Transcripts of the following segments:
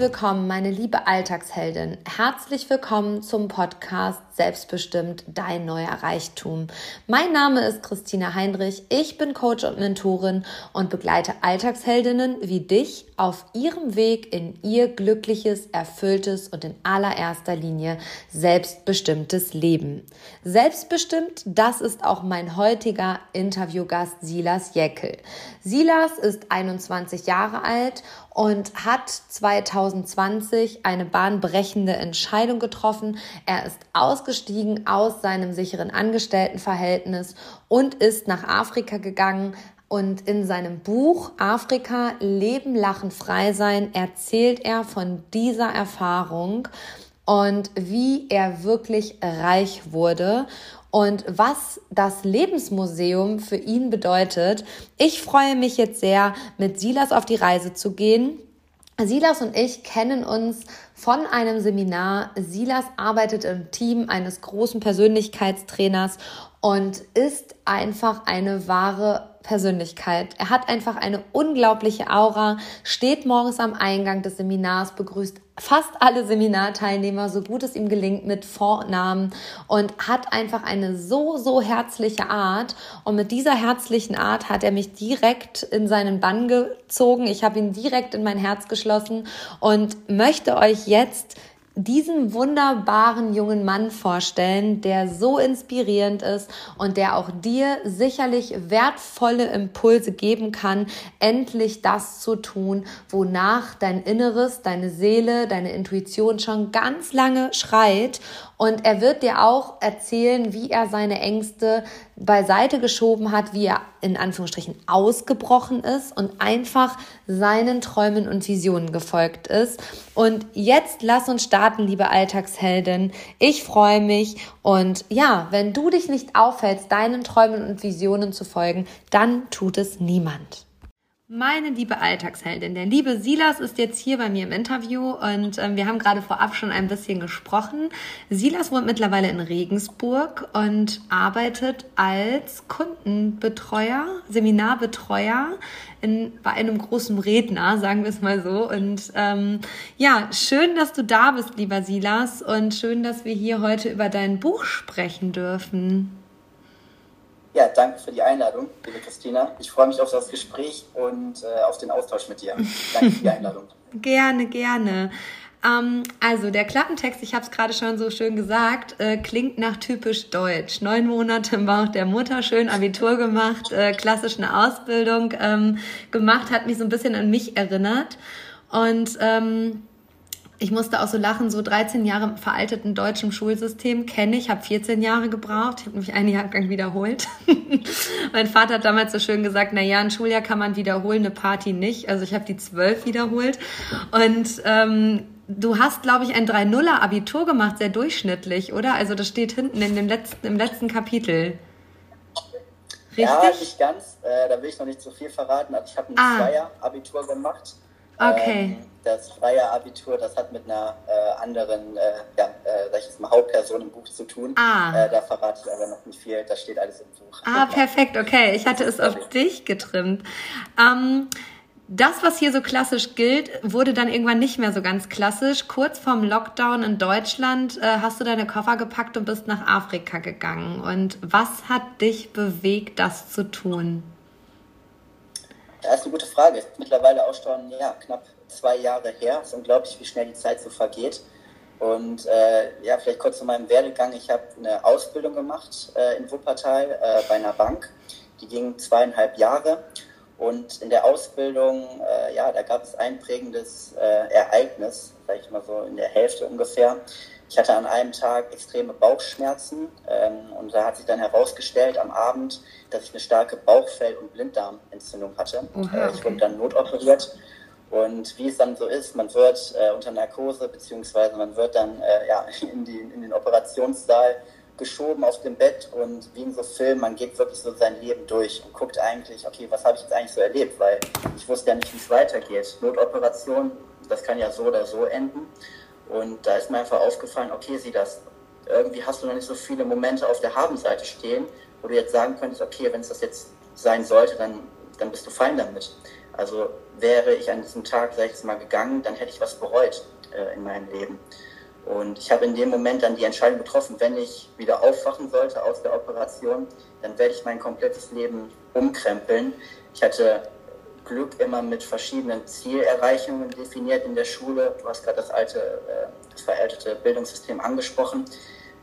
the willkommen, meine liebe Alltagsheldin. Herzlich willkommen zum Podcast Selbstbestimmt dein neuer Reichtum. Mein Name ist Christina Heinrich. Ich bin Coach und Mentorin und begleite Alltagsheldinnen wie dich auf ihrem Weg in ihr glückliches, erfülltes und in allererster Linie selbstbestimmtes Leben. Selbstbestimmt, das ist auch mein heutiger Interviewgast Silas Jeckel. Silas ist 21 Jahre alt und hat 2020 eine bahnbrechende Entscheidung getroffen. Er ist ausgestiegen aus seinem sicheren Angestelltenverhältnis und ist nach Afrika gegangen, und in seinem Buch Afrika Leben, Lachen, Frei sein erzählt er von dieser Erfahrung und wie er wirklich reich wurde und was das Lebensmuseum für ihn bedeutet. Ich freue mich jetzt sehr, mit Silas auf die Reise zu gehen. Silas und ich kennen uns von einem Seminar. Silas arbeitet im Team eines großen Persönlichkeitstrainers und ist einfach eine wahre Persönlichkeit. Er hat einfach eine unglaubliche Aura, steht morgens am Eingang des Seminars, begrüßt fast alle Seminarteilnehmer, so gut es ihm gelingt, mit Vornamen und hat einfach eine so, so herzliche Art. Und mit dieser herzlichen Art hat er mich direkt in seinen Bann gezogen. Ich habe ihn direkt in mein Herz geschlossen und möchte euch jetzt diesen wunderbaren jungen Mann vorstellen, der so inspirierend ist und der auch dir sicherlich wertvolle Impulse geben kann, endlich das zu tun, wonach dein Inneres, deine Seele, deine Intuition schon ganz lange schreit. Und er wird dir auch erzählen, wie er seine Ängste beiseite geschoben hat, wie er in Anführungsstrichen ausgebrochen ist und einfach seinen Träumen und Visionen gefolgt ist. Und jetzt lass uns starten, liebe Alltagsheldin. Ich freue mich und ja, wenn du dich nicht aufhältst, deinen Träumen und Visionen zu folgen, dann tut es niemand. Meine liebe Alltagsheldin, der liebe Silas ist jetzt hier bei mir im Interview und ähm, wir haben gerade vorab schon ein bisschen gesprochen. Silas wohnt mittlerweile in Regensburg und arbeitet als Kundenbetreuer, Seminarbetreuer in, bei einem großen Redner, sagen wir es mal so. Und ähm, ja, schön, dass du da bist, lieber Silas, und schön, dass wir hier heute über dein Buch sprechen dürfen. Ja, danke für die Einladung, liebe Christina. Ich freue mich auf das Gespräch und äh, auf den Austausch mit dir. Danke für die Einladung. gerne, gerne. Ähm, also der Klappentext, ich habe es gerade schon so schön gesagt, äh, klingt nach typisch deutsch. Neun Monate im Bauch der Mutter, schön Abitur gemacht, äh, klassisch eine Ausbildung ähm, gemacht, hat mich so ein bisschen an mich erinnert. Und ähm, ich musste auch so lachen, so 13 Jahre im veralteten deutschen Schulsystem kenne ich, habe 14 Jahre gebraucht, ich habe nämlich einen Jahrgang wiederholt. mein Vater hat damals so schön gesagt, na ja, ein Schuljahr kann man wiederholen, eine Party nicht. Also ich habe die zwölf wiederholt und ähm, du hast, glaube ich, ein 3-0er Abitur gemacht, sehr durchschnittlich, oder? Also das steht hinten in dem letzten, im letzten Kapitel. Richtig? Ja, nicht ganz. Äh, da will ich noch nicht so viel verraten. Also ich habe ein ah. Zweier-Abitur gemacht. Okay. Ähm, das freie Abitur, das hat mit einer äh, anderen, äh, ja, äh, sag ich jetzt mal, Hauptperson im Buch zu tun. Ah. Äh, da verrate ich aber noch nicht viel, das steht alles im Buch. Ah, perfekt, okay. Ich hatte es auf dich getrimmt. Ähm, das, was hier so klassisch gilt, wurde dann irgendwann nicht mehr so ganz klassisch. Kurz vorm Lockdown in Deutschland äh, hast du deine Koffer gepackt und bist nach Afrika gegangen. Und was hat dich bewegt, das zu tun? Das ist eine gute Frage. Mittlerweile auch schon ja, knapp zwei Jahre her. Es ist unglaublich, wie schnell die Zeit so vergeht. Und äh, ja, vielleicht kurz zu meinem Werdegang. Ich habe eine Ausbildung gemacht äh, in Wuppertal äh, bei einer Bank. Die ging zweieinhalb Jahre. Und in der Ausbildung, äh, ja, da gab es ein prägendes äh, Ereignis, sage ich mal so in der Hälfte ungefähr. Ich hatte an einem Tag extreme Bauchschmerzen ähm, und da hat sich dann herausgestellt am Abend, dass ich eine starke Bauchfell- und Blinddarmentzündung hatte. Oha, okay. Ich wurde dann notoperiert und wie es dann so ist, man wird äh, unter Narkose beziehungsweise man wird dann äh, ja, in, die, in den Operationssaal geschoben auf dem Bett und wie in so Filmen, man geht wirklich so sein Leben durch und guckt eigentlich, okay, was habe ich jetzt eigentlich so erlebt, weil ich wusste ja nicht, wie es weitergeht. Notoperation, das kann ja so oder so enden. Und da ist mir einfach aufgefallen, okay, sieh das, irgendwie hast du noch nicht so viele Momente auf der Habenseite stehen, wo du jetzt sagen könntest, okay, wenn es das jetzt sein sollte, dann, dann bist du fein damit. Also wäre ich an diesem Tag, sag ich jetzt mal, gegangen, dann hätte ich was bereut äh, in meinem Leben. Und ich habe in dem Moment dann die Entscheidung getroffen, wenn ich wieder aufwachen sollte aus der Operation, dann werde ich mein komplettes Leben umkrempeln. Ich hatte Glück immer mit verschiedenen Zielerreichungen definiert in der Schule. Du hast gerade das alte, äh, das veraltete Bildungssystem angesprochen.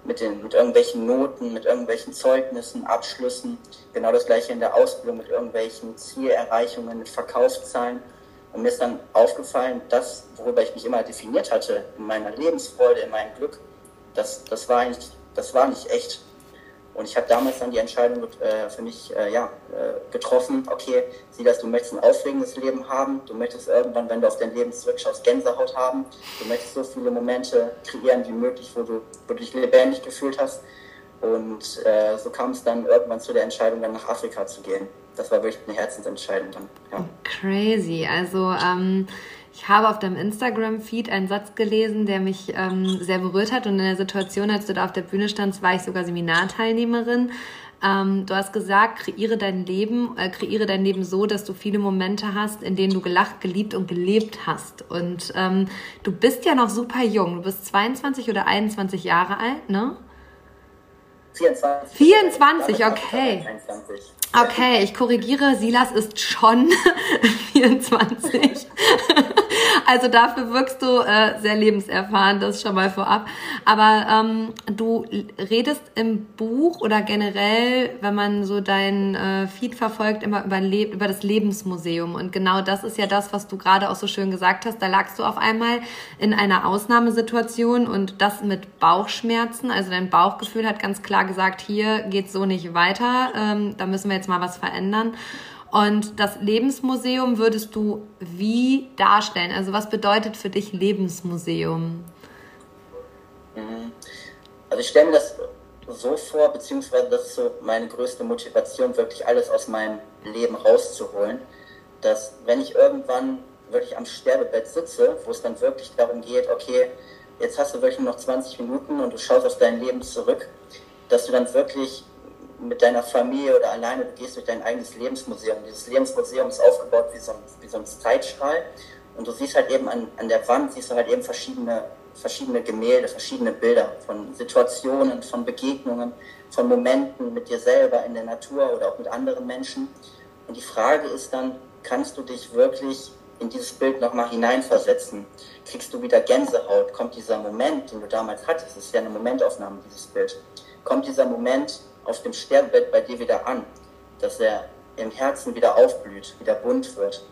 Mit, den, mit irgendwelchen Noten, mit irgendwelchen Zeugnissen, Abschlüssen. Genau das gleiche in der Ausbildung mit irgendwelchen Zielerreichungen, mit Verkaufszahlen. Und mir ist dann aufgefallen, das, worüber ich mich immer definiert hatte, in meiner Lebensfreude, in meinem Glück, das, das, war, eigentlich, das war nicht echt. Und ich habe damals dann die Entscheidung äh, für mich äh, ja, äh, getroffen, okay, sieh das, du möchtest ein aufregendes Leben haben, du möchtest irgendwann, wenn du auf dein Leben zurückschaust, Gänsehaut haben, du möchtest so viele Momente kreieren wie möglich, wo du, wo du dich lebendig gefühlt hast. Und äh, so kam es dann irgendwann zu der Entscheidung, dann nach Afrika zu gehen. Das war wirklich eine Herzensentscheidung dann. Ja. Crazy. Also ähm, ich habe auf deinem Instagram-Feed einen Satz gelesen, der mich ähm, sehr berührt hat. Und in der Situation, als du da auf der Bühne standst, war ich sogar Seminarteilnehmerin. Ähm, du hast gesagt, kreiere dein Leben, äh, kreiere dein Leben so, dass du viele Momente hast, in denen du gelacht, geliebt und gelebt hast. Und ähm, du bist ja noch super jung. Du bist 22 oder 21 Jahre alt, ne? 24. 24, okay. Okay, ich korrigiere, Silas ist schon 24. also dafür wirkst du äh, sehr lebenserfahren, das schon mal vorab. Aber ähm, du redest im Buch oder generell, wenn man so dein äh, Feed verfolgt, immer über, über das Lebensmuseum. Und genau das ist ja das, was du gerade auch so schön gesagt hast. Da lagst du auf einmal in einer Ausnahmesituation und das mit Bauchschmerzen. Also dein Bauchgefühl hat ganz klar gesagt, hier geht's so nicht weiter. Ähm, da müssen wir jetzt mal was verändern. Und das Lebensmuseum würdest du wie darstellen? Also was bedeutet für dich Lebensmuseum? Mhm. Also ich stelle mir das so vor, beziehungsweise das ist so meine größte Motivation, wirklich alles aus meinem Leben rauszuholen, dass wenn ich irgendwann wirklich am Sterbebett sitze, wo es dann wirklich darum geht, okay, jetzt hast du wirklich nur noch 20 Minuten und du schaust auf dein Leben zurück, dass du dann wirklich mit deiner Familie oder alleine, du gehst durch dein eigenes Lebensmuseum. Dieses Lebensmuseum ist aufgebaut wie so ein, wie so ein Zeitstrahl und du siehst halt eben an, an der Wand, siehst du halt eben verschiedene, verschiedene Gemälde, verschiedene Bilder von Situationen, von Begegnungen, von Momenten mit dir selber in der Natur oder auch mit anderen Menschen. Und die Frage ist dann, kannst du dich wirklich in dieses Bild nochmal hineinversetzen? Kriegst du wieder Gänsehaut? Kommt dieser Moment, den du damals hattest, das ist ja eine Momentaufnahme, dieses Bild, kommt dieser Moment, auf dem Sterbebett bei dir wieder an, dass er im Herzen wieder aufblüht, wieder bunt wird.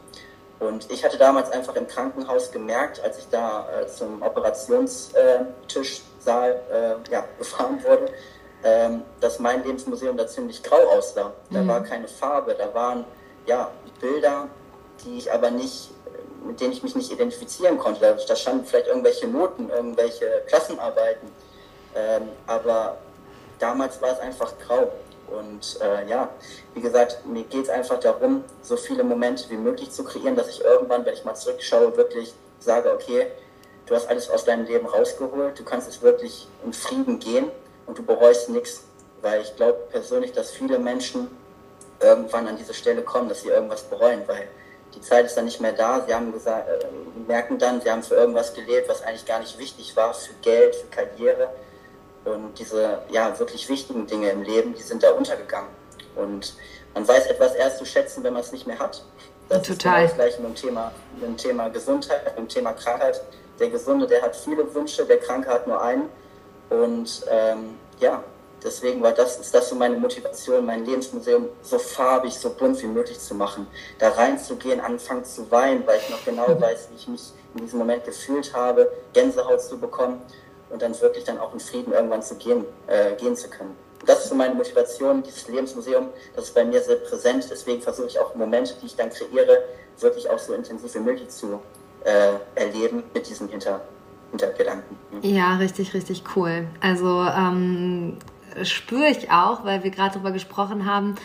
Und ich hatte damals einfach im Krankenhaus gemerkt, als ich da äh, zum Operationstischsaal äh, ja, gefahren wurde, äh, dass mein Lebensmuseum da ziemlich grau aussah. Da mhm. war keine Farbe, da waren ja, Bilder, die ich aber nicht, mit denen ich mich nicht identifizieren konnte. Da, da standen vielleicht irgendwelche Noten, irgendwelche Klassenarbeiten. Ähm, aber damals war es einfach grau. Und äh, ja, wie gesagt, mir geht es einfach darum, so viele Momente wie möglich zu kreieren, dass ich irgendwann, wenn ich mal zurückschaue, wirklich sage, okay, du hast alles aus deinem Leben rausgeholt, du kannst es wirklich in Frieden gehen und du bereust nichts. Weil ich glaube persönlich, dass viele Menschen irgendwann an diese Stelle kommen, dass sie irgendwas bereuen, weil die Zeit ist dann nicht mehr da. Sie haben gesagt, äh, merken dann, sie haben für irgendwas gelebt, was eigentlich gar nicht wichtig war, für Geld, für Karriere und diese ja, wirklich wichtigen Dinge im Leben, die sind da untergegangen. Und man weiß etwas erst zu schätzen, wenn man es nicht mehr hat. Das Total. ist genau das gleiche mit dem Thema, mit dem Thema Gesundheit, mit dem Thema Krankheit. Der Gesunde, der hat viele Wünsche, der Kranke hat nur einen. Und ähm, ja, deswegen war das, ist das so meine Motivation, mein Lebensmuseum so farbig, so bunt wie möglich zu machen. Da reinzugehen, anfangen zu weinen, weil ich noch genau weiß, wie ich mich in diesem Moment gefühlt habe, Gänsehaut zu bekommen und dann wirklich dann auch in Frieden irgendwann zu gehen, äh, gehen zu können. Das ist so meine Motivation, dieses Lebensmuseum, das ist bei mir sehr präsent, deswegen versuche ich auch Momente, die ich dann kreiere, wirklich auch so intensiv wie möglich zu äh, erleben mit diesem Hinter Hintergedanken. Mhm. Ja, richtig, richtig cool. Also ähm, spüre ich auch, weil wir gerade darüber gesprochen haben,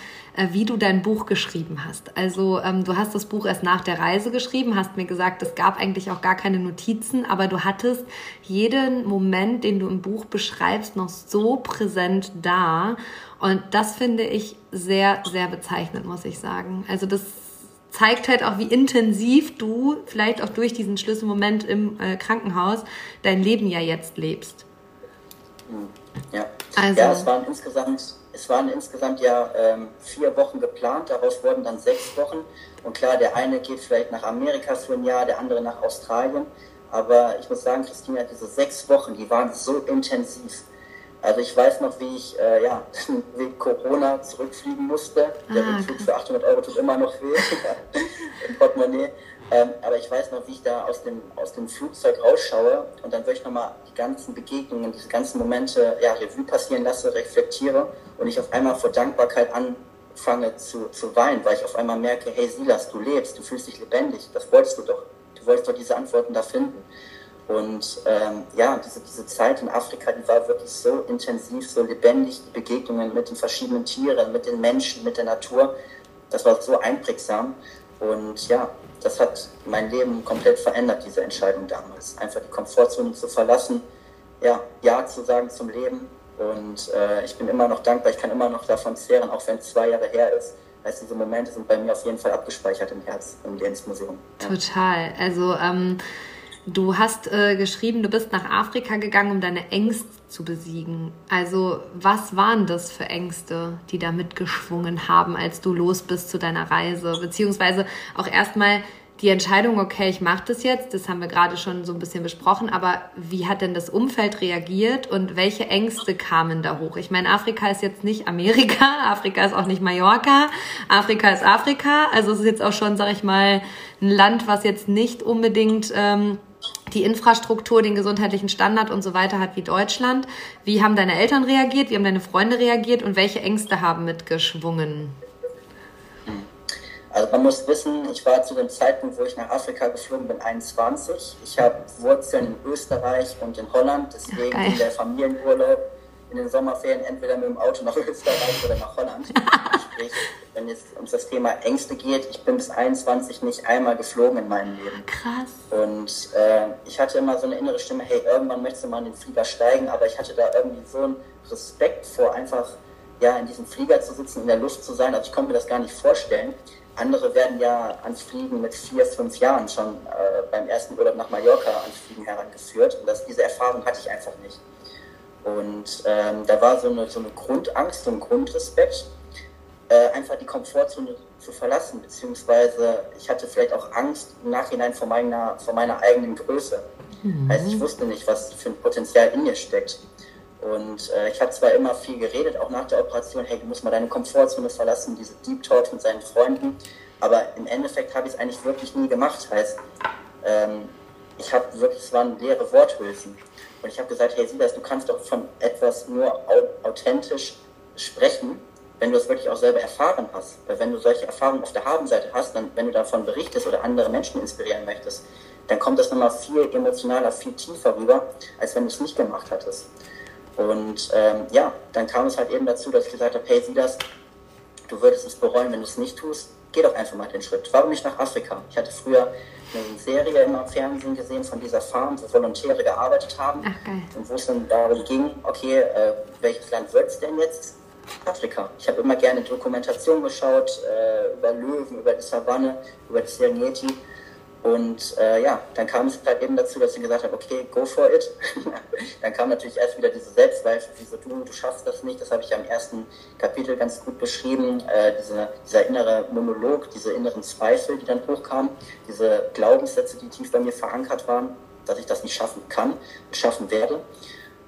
wie du dein Buch geschrieben hast. Also ähm, du hast das Buch erst nach der Reise geschrieben, hast mir gesagt, es gab eigentlich auch gar keine Notizen, aber du hattest jeden Moment, den du im Buch beschreibst, noch so präsent da. Und das finde ich sehr, sehr bezeichnend, muss ich sagen. Also das zeigt halt auch, wie intensiv du vielleicht auch durch diesen Schlüsselmoment im äh, Krankenhaus dein Leben ja jetzt lebst. Ja, also. ja es waren insgesamt, es waren insgesamt ja ähm, vier Wochen geplant, daraus wurden dann sechs Wochen. Und klar, der eine geht vielleicht nach Amerika für ein Jahr, der andere nach Australien. Aber ich muss sagen, Christina, diese sechs Wochen, die waren so intensiv. Also ich weiß noch, wie ich äh, ja, wegen Corona zurückfliegen musste. Der ah, Rückflug für 800 Euro tut immer noch weh im Portemonnaie. Ähm, aber ich weiß noch, wie ich da aus dem, aus dem Flugzeug rausschaue und dann wirklich nochmal die ganzen Begegnungen, diese ganzen Momente ja, Revue passieren lasse, reflektiere und ich auf einmal vor Dankbarkeit anfange zu, zu weinen, weil ich auf einmal merke, hey Silas, du lebst, du fühlst dich lebendig, das wolltest du doch. Du wolltest doch diese Antworten da finden. Und ähm, ja, diese, diese Zeit in Afrika, die war wirklich so intensiv, so lebendig, die Begegnungen mit den verschiedenen Tieren, mit den Menschen, mit der Natur, das war so einprägsam. Und ja, das hat mein Leben komplett verändert, diese Entscheidung damals. Einfach die Komfortzone zu verlassen, ja, Ja zu sagen zum Leben. Und äh, ich bin immer noch dankbar, ich kann immer noch davon zehren, auch wenn es zwei Jahre her ist. Also diese Momente sind bei mir auf jeden Fall abgespeichert im Herz, im Lebensmuseum. Ja. Total. Also ähm, Du hast äh, geschrieben, du bist nach Afrika gegangen, um deine Ängste zu besiegen. Also was waren das für Ängste, die da mitgeschwungen haben, als du los bist zu deiner Reise? Beziehungsweise auch erstmal die Entscheidung, okay, ich mache das jetzt, das haben wir gerade schon so ein bisschen besprochen, aber wie hat denn das Umfeld reagiert und welche Ängste kamen da hoch? Ich meine, Afrika ist jetzt nicht Amerika, Afrika ist auch nicht Mallorca, Afrika ist Afrika, also es ist jetzt auch schon, sag ich mal, ein Land, was jetzt nicht unbedingt ähm, die Infrastruktur, den gesundheitlichen Standard und so weiter hat wie Deutschland. Wie haben deine Eltern reagiert? Wie haben deine Freunde reagiert? Und welche Ängste haben mitgeschwungen? Also man muss wissen, ich war zu dem Zeitpunkt, wo ich nach Afrika geflogen bin, 21. Ich habe Wurzeln in Österreich und in Holland, deswegen Ach, der Familienurlaub in den Sommerferien entweder mit dem Auto nach Österreich oder nach Holland. Sprich, wenn es um das Thema Ängste geht, ich bin bis 21 nicht einmal geflogen in meinem Leben. Krass. Und äh, ich hatte immer so eine innere Stimme, hey, irgendwann möchtest du mal in den Flieger steigen, aber ich hatte da irgendwie so einen Respekt vor, einfach ja, in diesem Flieger zu sitzen, in der Luft zu sein. Also ich konnte mir das gar nicht vorstellen. Andere werden ja ans Fliegen mit vier, fünf Jahren schon äh, beim ersten Urlaub nach Mallorca ans Fliegen herangeführt. Und das, diese Erfahrung hatte ich einfach nicht. Und ähm, da war so eine, so eine Grundangst, so ein Grundrespekt, äh, einfach die Komfortzone zu verlassen, beziehungsweise ich hatte vielleicht auch Angst im Nachhinein vor meiner, vor meiner eigenen Größe. Mhm. Heißt, ich wusste nicht, was für ein Potenzial in mir steckt. Und äh, ich habe zwar immer viel geredet, auch nach der Operation, hey, du musst mal deine Komfortzone verlassen, diese Deep Talks mit seinen Freunden, aber im Endeffekt habe ich es eigentlich wirklich nie gemacht. Heißt, ähm, ich habe wirklich, es waren leere Worthülsen. Und ich habe gesagt, hey Silas, du kannst doch von etwas nur authentisch sprechen, wenn du es wirklich auch selber erfahren hast. Weil wenn du solche Erfahrungen auf der Habenseite hast, dann, wenn du davon berichtest oder andere Menschen inspirieren möchtest, dann kommt das nochmal viel emotionaler, viel tiefer rüber, als wenn du es nicht gemacht hattest. Und ähm, ja, dann kam es halt eben dazu, dass ich gesagt habe, hey Silas, du würdest es bereuen, wenn du es nicht tust. Geh doch einfach mal den Schritt. Warum nicht nach Afrika? Ich hatte früher eine Serie im Fernsehen gesehen von dieser Farm, wo Volontäre gearbeitet haben. Ach, und wo es dann darum ging, okay, äh, welches Land wird es denn jetzt? Afrika. Ich habe immer gerne Dokumentation geschaut äh, über Löwen, über die Savanne, über die Serengeti. Und äh, ja, dann kam es halt eben dazu, dass ich gesagt habe, okay, go for it. dann kam natürlich erst wieder diese Selbstzweifel, wieso du, du schaffst das nicht. Das habe ich ja im ersten Kapitel ganz gut beschrieben. Äh, diese, dieser innere Monolog, diese inneren Zweifel, die dann hochkamen, diese Glaubenssätze, die tief bei mir verankert waren, dass ich das nicht schaffen kann und schaffen werde.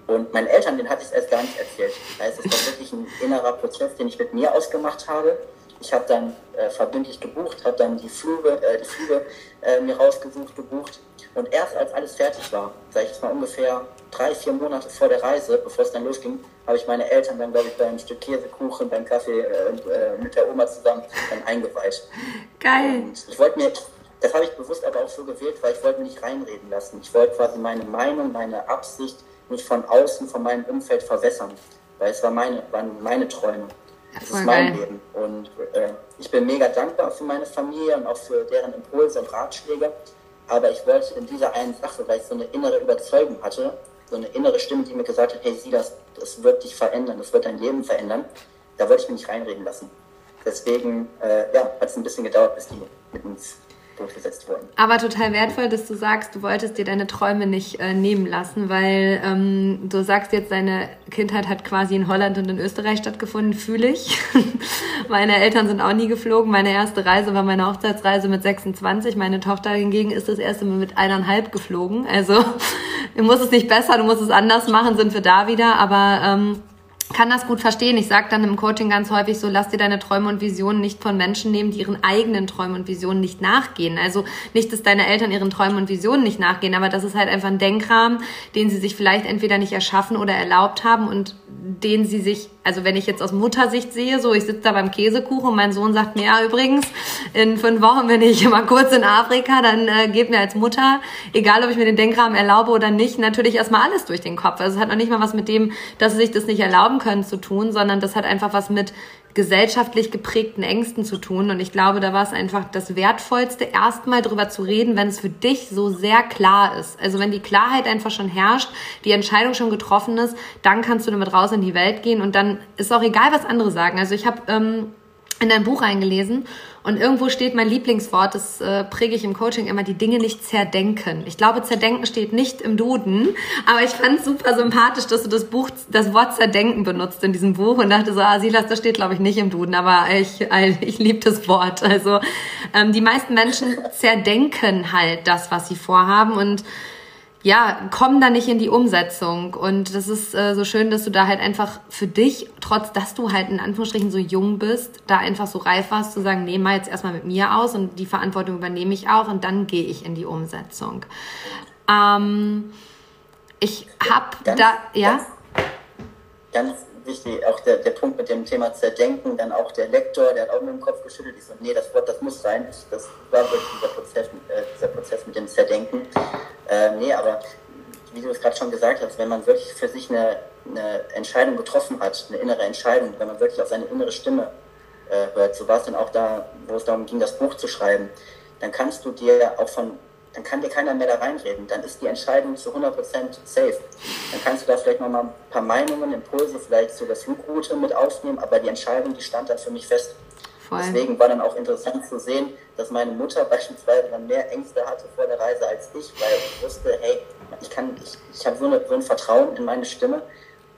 Und meinen Eltern, den hatte ich es erst gar nicht erzählt. Das heißt, es war wirklich ein innerer Prozess, den ich mit mir ausgemacht habe ich habe dann äh, verbindlich gebucht, habe dann die Flüge, äh, die Flüge äh, mir rausgesucht, gebucht. Und erst als alles fertig war, sage ich jetzt mal ungefähr drei, vier Monate vor der Reise, bevor es dann losging, habe ich meine Eltern dann, glaube ich, beim Stück Käsekuchen, beim Kaffee äh, äh, mit der Oma zusammen dann eingeweiht. Geil. Und ich wollte mir, das habe ich bewusst aber auch so gewählt, weil ich wollte mich nicht reinreden lassen. Ich wollte quasi meine Meinung, meine Absicht nicht von außen, von meinem Umfeld verwässern. Weil es war meine, waren meine Träume. Das ist mein. Leben. Und äh, ich bin mega dankbar für meine Familie und auch für deren Impulse und Ratschläge. Aber ich wollte in dieser einen Sache, weil ich so eine innere Überzeugung hatte, so eine innere Stimme, die mir gesagt hat, hey, sieh das, das wird dich verändern, das wird dein Leben verändern, da wollte ich mich nicht reinreden lassen. deswegen äh, ja, hat es ein bisschen gedauert, bis die mit uns durchgesetzt wurden. Aber total wertvoll, dass du sagst, du wolltest dir deine Träume nicht äh, nehmen lassen, weil ähm, du sagst jetzt, deine Kindheit hat quasi in Holland und in Österreich stattgefunden, fühle ich. meine Eltern sind auch nie geflogen. Meine erste Reise war meine Hochzeitsreise mit 26. Meine Tochter hingegen ist das erste Mal mit eineinhalb geflogen. Also du musst es nicht besser, du musst es anders machen, sind wir da wieder. Aber ähm, kann das gut verstehen. Ich sage dann im Coaching ganz häufig so, lass dir deine Träume und Visionen nicht von Menschen nehmen, die ihren eigenen Träumen und Visionen nicht nachgehen. Also nicht, dass deine Eltern ihren Träumen und Visionen nicht nachgehen, aber das ist halt einfach ein Denkrahmen, den sie sich vielleicht entweder nicht erschaffen oder erlaubt haben und den sie sich, also wenn ich jetzt aus Muttersicht sehe, so ich sitze da beim Käsekuchen und mein Sohn sagt mir, ja übrigens, in fünf Wochen bin ich mal kurz in Afrika, dann äh, geht mir als Mutter, egal ob ich mir den Denkrahmen erlaube oder nicht, natürlich erstmal alles durch den Kopf. Also es hat noch nicht mal was mit dem, dass sie sich das nicht erlauben können zu tun, sondern das hat einfach was mit gesellschaftlich geprägten Ängsten zu tun. Und ich glaube, da war es einfach das Wertvollste, erstmal drüber zu reden, wenn es für dich so sehr klar ist. Also wenn die Klarheit einfach schon herrscht, die Entscheidung schon getroffen ist, dann kannst du damit raus in die Welt gehen und dann ist auch egal, was andere sagen. Also ich habe ähm, in dein Buch reingelesen und irgendwo steht mein Lieblingswort, das äh, präge ich im Coaching immer, die Dinge nicht zerdenken. Ich glaube, zerdenken steht nicht im Duden, aber ich fand es super sympathisch, dass du das Buch, das Wort zerdenken benutzt in diesem Buch und dachte so, ah, Silas, das steht glaube ich nicht im Duden, aber ich, ich liebe das Wort. Also ähm, die meisten Menschen zerdenken halt das, was sie vorhaben und ja, kommen da nicht in die Umsetzung. Und das ist äh, so schön, dass du da halt einfach für dich, trotz dass du halt in Anführungsstrichen so jung bist, da einfach so reif warst, zu sagen, nee, mal jetzt erstmal mit mir aus und die Verantwortung übernehme ich auch und dann gehe ich in die Umsetzung. Ähm, ich habe da, ja? Ganz, ganz wichtig, auch der, der Punkt mit dem Thema Zerdenken, dann auch der Lektor, der hat auch mit dem Kopf geschüttelt, ich so, nee, das Wort, das muss rein. Das war wirklich dieser Prozess, äh, dieser Prozess mit dem Zerdenken. Äh, nee, aber wie du es gerade schon gesagt hast, wenn man wirklich für sich eine, eine Entscheidung getroffen hat, eine innere Entscheidung, wenn man wirklich auf seine innere Stimme äh, hört, so war es dann auch da, wo es darum ging, das Buch zu schreiben, dann kannst du dir auch von dann kann dir keiner mehr da reinreden. Dann ist die Entscheidung zu 100% safe. Dann kannst du da vielleicht nochmal ein paar Meinungen, Impulse, vielleicht sogar Flugroute mit aufnehmen, aber die Entscheidung, die stand dann für mich fest. Voll. Deswegen war dann auch interessant zu sehen, dass meine Mutter beispielsweise dann mehr Ängste hatte vor der Reise als ich, weil ich wusste, hey, ich kann, ich, ich habe so, so ein Vertrauen in meine Stimme,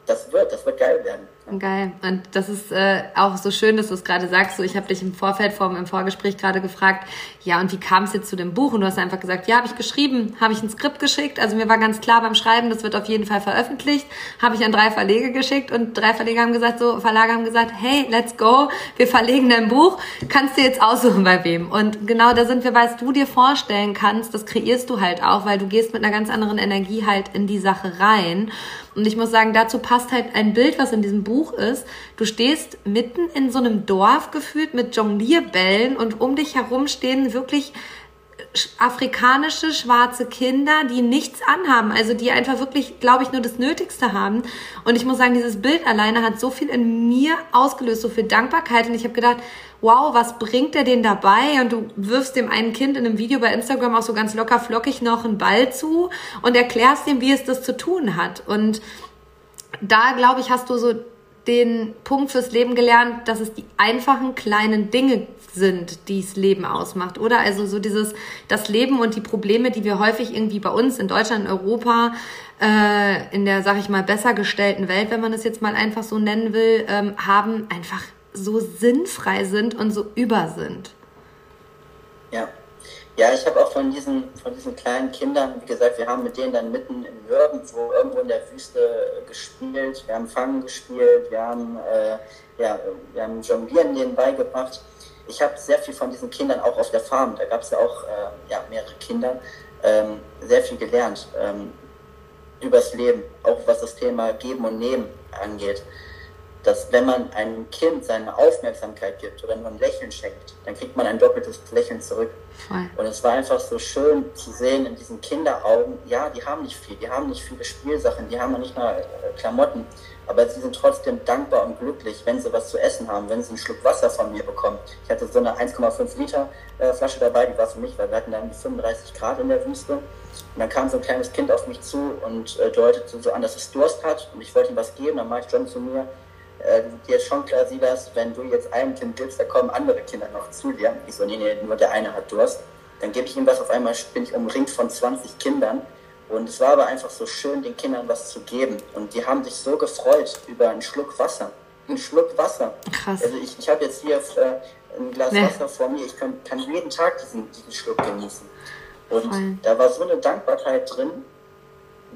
das wird, das wird geil werden. Geil. Und das ist äh, auch so schön, dass du es gerade sagst. So, ich habe dich im Vorfeld vom im Vorgespräch gerade gefragt, ja, und wie kam es jetzt zu dem Buch? Und du hast einfach gesagt, ja, habe ich geschrieben, habe ich ein Skript geschickt. Also mir war ganz klar beim Schreiben, das wird auf jeden Fall veröffentlicht. Habe ich an drei Verlege geschickt und drei Verleger haben gesagt, so Verlage haben gesagt, hey, let's go, wir verlegen dein Buch. Kannst du jetzt aussuchen bei wem? Und genau da sind wir, was du dir vorstellen kannst, das kreierst du halt auch, weil du gehst mit einer ganz anderen Energie halt in die Sache rein. Und ich muss sagen, dazu passt halt ein Bild, was in diesem Buch ist. Du stehst mitten in so einem Dorf gefühlt mit Jonglierbällen und um dich herum stehen wirklich afrikanische schwarze Kinder, die nichts anhaben, also die einfach wirklich, glaube ich, nur das Nötigste haben. Und ich muss sagen, dieses Bild alleine hat so viel in mir ausgelöst, so viel Dankbarkeit. Und ich habe gedacht, wow, was bringt er denn dabei? Und du wirfst dem einen Kind in einem Video bei Instagram auch so ganz locker flockig noch einen Ball zu und erklärst ihm, wie es das zu tun hat. Und da, glaube ich, hast du so den Punkt fürs Leben gelernt, dass es die einfachen kleinen Dinge sind, die das Leben ausmacht, oder? Also so dieses, das Leben und die Probleme, die wir häufig irgendwie bei uns in Deutschland, in Europa, äh, in der, sag ich mal, besser gestellten Welt, wenn man es jetzt mal einfach so nennen will, ähm, haben, einfach so sinnfrei sind und so über sind. Ja. Ja, ich habe auch von diesen, von diesen kleinen Kindern, wie gesagt, wir haben mit denen dann mitten im Nirgendwo irgendwo in der Wüste gespielt, wir haben Fangen gespielt, wir haben, äh, ja, wir haben Jonglieren denen beigebracht. Ich habe sehr viel von diesen Kindern auch auf der Farm, da gab es ja auch äh, ja, mehrere Kinder, ähm, sehr viel gelernt ähm, übers Leben, auch was das Thema Geben und Nehmen angeht dass wenn man einem Kind seine Aufmerksamkeit gibt oder nur ein Lächeln schenkt, dann kriegt man ein doppeltes Lächeln zurück. Voll. Und es war einfach so schön zu sehen in diesen Kinderaugen, ja, die haben nicht viel, die haben nicht viele Spielsachen, die haben noch nicht mal äh, Klamotten, aber sie sind trotzdem dankbar und glücklich, wenn sie was zu essen haben, wenn sie einen Schluck Wasser von mir bekommen. Ich hatte so eine 1,5 Liter äh, Flasche dabei, die war für mich, weil wir hatten dann 35 Grad in der Wüste. Und dann kam so ein kleines Kind auf mich zu und äh, deutete so an, dass es Durst hat und ich wollte ihm was geben. Dann mache ich John zu mir, äh, dir schon klar, Silas, wenn du jetzt ein Kind gibst, da kommen andere Kinder noch zu dir. Ich so, nee, nee, nur der eine hat Durst. Dann gebe ich ihm was, auf einmal bin ich umringt von 20 Kindern. Und es war aber einfach so schön, den Kindern was zu geben. Und die haben sich so gefreut über einen Schluck Wasser. Einen Schluck Wasser. Krass. Also ich, ich habe jetzt hier äh, ein Glas nee. Wasser vor mir. Ich kann, kann jeden Tag diesen, diesen Schluck genießen. Und Voll. da war so eine Dankbarkeit drin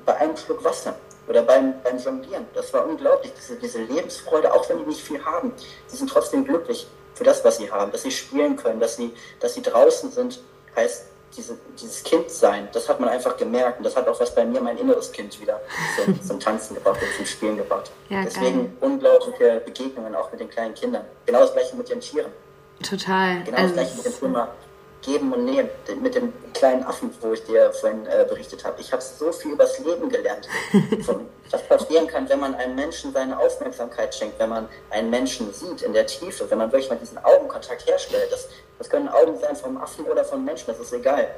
bei einem Schluck Wasser oder beim, beim Jonglieren. Das war unglaublich, diese, diese Lebensfreude, auch wenn die nicht viel haben. Sie sind trotzdem glücklich für das, was sie haben, dass sie spielen können, dass sie, dass sie draußen sind, heißt diese, dieses Kindsein, das hat man einfach gemerkt und das hat auch was bei mir, mein inneres Kind wieder zum, zum Tanzen gebracht und zum Spielen gebracht. Ja, Deswegen geil. unglaubliche Begegnungen auch mit den kleinen Kindern. Genau das gleiche mit den Tieren. Total. Genau also das gleiche mit dem Thema Geben und Nehmen, mit dem kleinen Affen, wo ich dir vorhin äh, berichtet habe. Ich habe so viel über das Leben gelernt, von, was passieren kann, wenn man einem Menschen seine Aufmerksamkeit schenkt, wenn man einen Menschen sieht in der Tiefe, wenn man wirklich mal diesen Augenkontakt herstellt. Das, das können Augen sein vom Affen oder vom Menschen, das ist egal.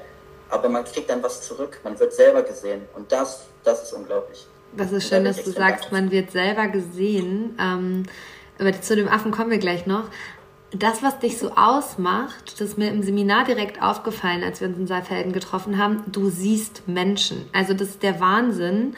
Aber man kriegt dann was zurück, man wird selber gesehen und das, das ist unglaublich. Das ist schön, dass du sagst, man wird selber gesehen. Ähm, aber zu dem Affen kommen wir gleich noch das, was dich so ausmacht, das ist mir im Seminar direkt aufgefallen, als wir uns in Saalfelden getroffen haben, du siehst Menschen. Also das ist der Wahnsinn,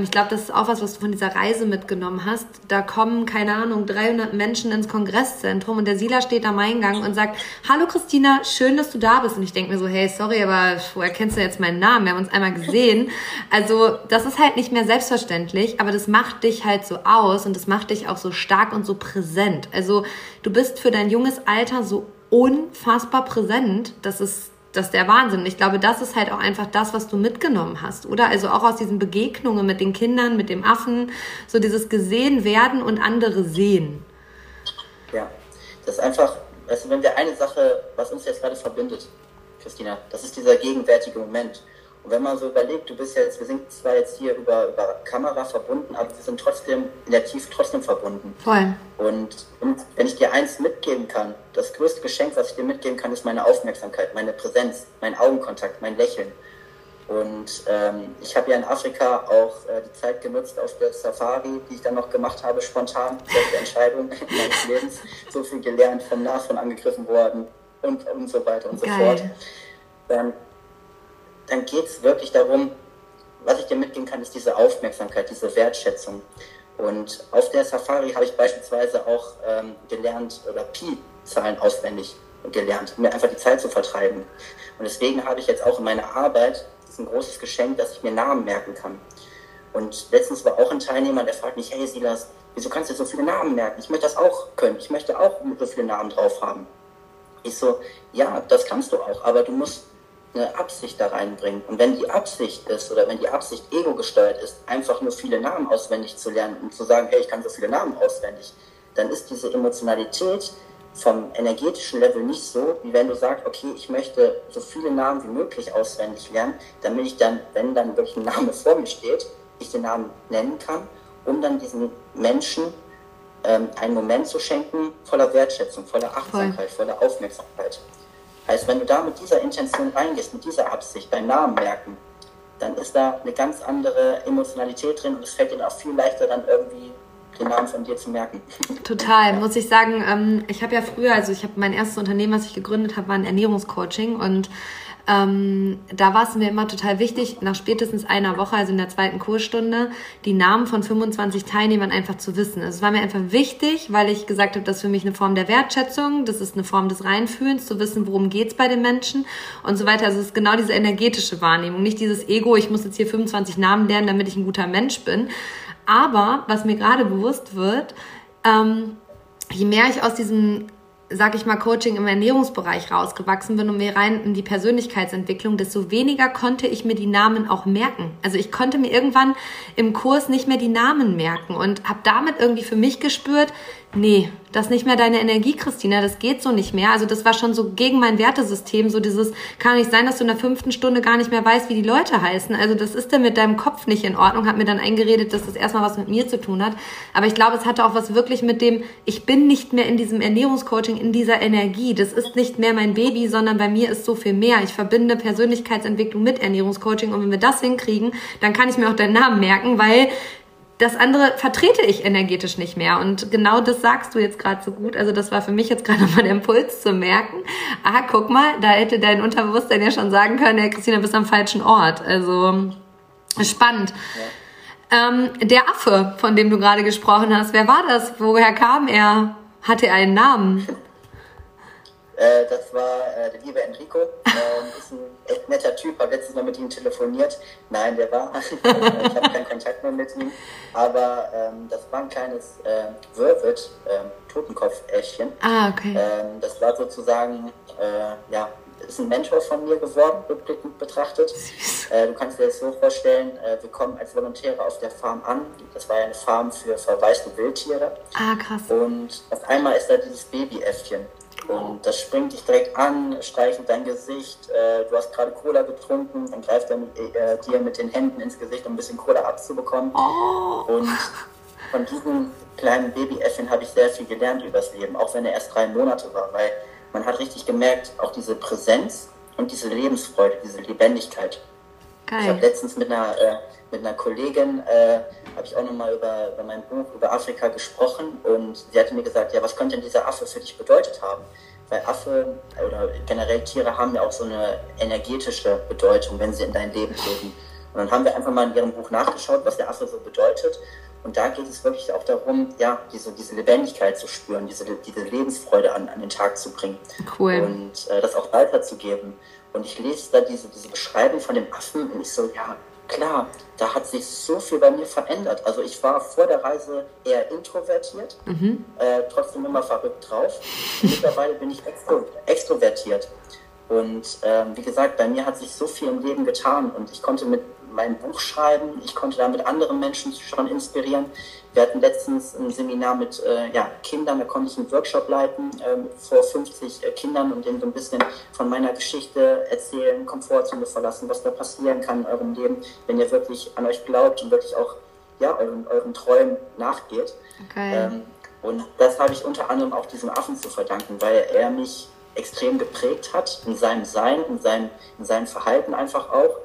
ich glaube, das ist auch was, was du von dieser Reise mitgenommen hast. Da kommen, keine Ahnung, 300 Menschen ins Kongresszentrum und der Sila steht am Eingang und sagt, hallo Christina, schön, dass du da bist. Und ich denke mir so, hey, sorry, aber woher kennst du jetzt meinen Namen? Wir haben uns einmal gesehen. Also das ist halt nicht mehr selbstverständlich, aber das macht dich halt so aus und das macht dich auch so stark und so präsent. Also du bist für dein junges Alter so unfassbar präsent. Das ist das ist der Wahnsinn. Ich glaube, das ist halt auch einfach das, was du mitgenommen hast, oder? Also auch aus diesen Begegnungen mit den Kindern, mit dem Affen, so dieses gesehen werden und andere sehen. Ja, das ist einfach, also wenn wir eine Sache, was uns jetzt gerade verbindet, Christina, das ist dieser gegenwärtige Moment. Und wenn man so überlegt, du bist jetzt, wir sind zwar jetzt hier über, über Kamera verbunden, aber wir sind trotzdem in der Tiefe trotzdem verbunden. Voll. Und, und wenn ich dir eins mitgeben kann, das größte Geschenk, was ich dir mitgeben kann, ist meine Aufmerksamkeit, meine Präsenz, mein Augenkontakt, mein Lächeln. Und ähm, ich habe ja in Afrika auch äh, die Zeit genutzt auf der Safari, die ich dann noch gemacht habe, spontan, beste Entscheidung meines Lebens, so viel gelernt, vom Nashorn angegriffen worden und, und so weiter und Geil. so fort. Ähm, dann geht es wirklich darum, was ich dir mitgeben kann, ist diese Aufmerksamkeit, diese Wertschätzung. Und auf der Safari habe ich beispielsweise auch ähm, gelernt, oder Pi-Zahlen auswendig gelernt, um mir einfach die Zeit zu vertreiben. Und deswegen habe ich jetzt auch in meiner Arbeit ein großes Geschenk, dass ich mir Namen merken kann. Und letztens war auch ein Teilnehmer, der fragt mich, hey Silas, wieso kannst du so viele Namen merken? Ich möchte das auch können. Ich möchte auch so viele Namen drauf haben. Ich so, ja, das kannst du auch, aber du musst eine Absicht da reinbringen. Und wenn die Absicht ist oder wenn die Absicht ego gesteuert ist, einfach nur viele Namen auswendig zu lernen und zu sagen, hey, ich kann so viele Namen auswendig, dann ist diese Emotionalität vom energetischen Level nicht so, wie wenn du sagst, okay, ich möchte so viele Namen wie möglich auswendig lernen, damit ich dann, wenn dann wirklich ein Name vor mir steht, ich den Namen nennen kann, um dann diesen Menschen ähm, einen Moment zu schenken voller Wertschätzung, voller Achtsamkeit, Voll. voller Aufmerksamkeit. Heißt, wenn du da mit dieser Intention reingehst, mit dieser Absicht, beim Namen merken, dann ist da eine ganz andere Emotionalität drin und es fällt dir auch viel leichter dann irgendwie den Namen von dir zu merken. Total, muss ich sagen. Ähm, ich habe ja früher, also ich habe mein erstes Unternehmen, was ich gegründet habe, war ein Ernährungscoaching und ähm, da war es mir immer total wichtig, nach spätestens einer Woche, also in der zweiten Kursstunde, die Namen von 25 Teilnehmern einfach zu wissen. Also es war mir einfach wichtig, weil ich gesagt habe, das ist für mich eine Form der Wertschätzung, das ist eine Form des Reinfühlens, zu wissen, worum geht's bei den Menschen und so weiter. Also es ist genau diese energetische Wahrnehmung, nicht dieses Ego, ich muss jetzt hier 25 Namen lernen, damit ich ein guter Mensch bin. Aber was mir gerade bewusst wird, ähm, je mehr ich aus diesem sag ich mal, Coaching im Ernährungsbereich rausgewachsen bin und mehr rein in die Persönlichkeitsentwicklung, desto weniger konnte ich mir die Namen auch merken. Also ich konnte mir irgendwann im Kurs nicht mehr die Namen merken und habe damit irgendwie für mich gespürt, nee, das ist nicht mehr deine Energie, Christina, das geht so nicht mehr. Also das war schon so gegen mein Wertesystem, so dieses, kann nicht sein, dass du in der fünften Stunde gar nicht mehr weißt, wie die Leute heißen. Also das ist dann mit deinem Kopf nicht in Ordnung, hat mir dann eingeredet, dass das erstmal was mit mir zu tun hat. Aber ich glaube, es hatte auch was wirklich mit dem, ich bin nicht mehr in diesem Ernährungscoaching, in dieser Energie. Das ist nicht mehr mein Baby, sondern bei mir ist so viel mehr. Ich verbinde Persönlichkeitsentwicklung mit Ernährungscoaching und wenn wir das hinkriegen, dann kann ich mir auch deinen Namen merken, weil das andere vertrete ich energetisch nicht mehr. Und genau das sagst du jetzt gerade so gut. Also das war für mich jetzt gerade mal der Impuls zu merken. Ah, guck mal, da hätte dein Unterbewusstsein ja schon sagen können, ja, Christina, bist am falschen Ort. Also spannend. Ja. Ähm, der Affe, von dem du gerade gesprochen hast, wer war das? Woher kam er? Hatte er einen Namen? Äh, das war äh, der liebe Enrico. Äh, ist ein echt netter Typ, habe letztens mal mit ihm telefoniert. Nein, der war. ich habe keinen Kontakt mehr mit ihm. Aber ähm, das war ein kleines äh, Vervet, äh, Totenkopf-Äffchen. Ah, okay. Ähm, das war sozusagen, äh, ja, ist ein Mentor von mir geworden, rückblickend betrachtet. Äh, du kannst dir das so vorstellen, äh, wir kommen als Volontäre auf der Farm an. Das war ja eine Farm für verwaiste Wildtiere. Ah, krass. Und auf einmal ist da dieses Babyäffchen. Und das springt dich direkt an, streichelt dein Gesicht. Äh, du hast gerade Cola getrunken, dann greift er mit, äh, dir mit den Händen ins Gesicht, um ein bisschen Cola abzubekommen. Oh. Und von diesem kleinen Babyäffchen habe ich sehr viel gelernt übers Leben, auch wenn er erst drei Monate war, weil man hat richtig gemerkt, auch diese Präsenz und diese Lebensfreude, diese Lebendigkeit. Geil. Ich habe letztens mit einer, äh, mit einer Kollegin, äh, habe ich auch nochmal über, über mein Buch über Afrika gesprochen und sie hatte mir gesagt, ja, was könnte denn dieser Affe für dich bedeutet haben? Weil Affe oder generell Tiere haben ja auch so eine energetische Bedeutung, wenn sie in dein Leben treten. Und dann haben wir einfach mal in ihrem Buch nachgeschaut, was der Affe so bedeutet. Und da geht es wirklich auch darum, ja, diese, diese Lebendigkeit zu spüren, diese, diese Lebensfreude an, an den Tag zu bringen. Cool. Und äh, das auch weiterzugeben. Und ich lese da diese, diese Beschreibung von dem Affen und ich so, ja, klar, da hat sich so viel bei mir verändert. Also ich war vor der Reise eher introvertiert, mhm. äh, trotzdem immer verrückt drauf. Mittlerweile bin ich extro extrovertiert. Und ähm, wie gesagt, bei mir hat sich so viel im Leben getan und ich konnte mit mein Buch schreiben. Ich konnte damit andere Menschen schon inspirieren. Wir hatten letztens ein Seminar mit äh, ja, Kindern, da konnte ich einen Workshop leiten äh, vor 50 äh, Kindern und denen so ein bisschen von meiner Geschichte erzählen, Komfortzone verlassen, was da passieren kann in eurem Leben, wenn ihr wirklich an euch glaubt und wirklich auch ja, euren, euren Träumen nachgeht. Okay. Ähm, und das habe ich unter anderem auch diesem Affen zu verdanken, weil er mich extrem geprägt hat in seinem Sein, in seinem, in seinem Verhalten einfach auch.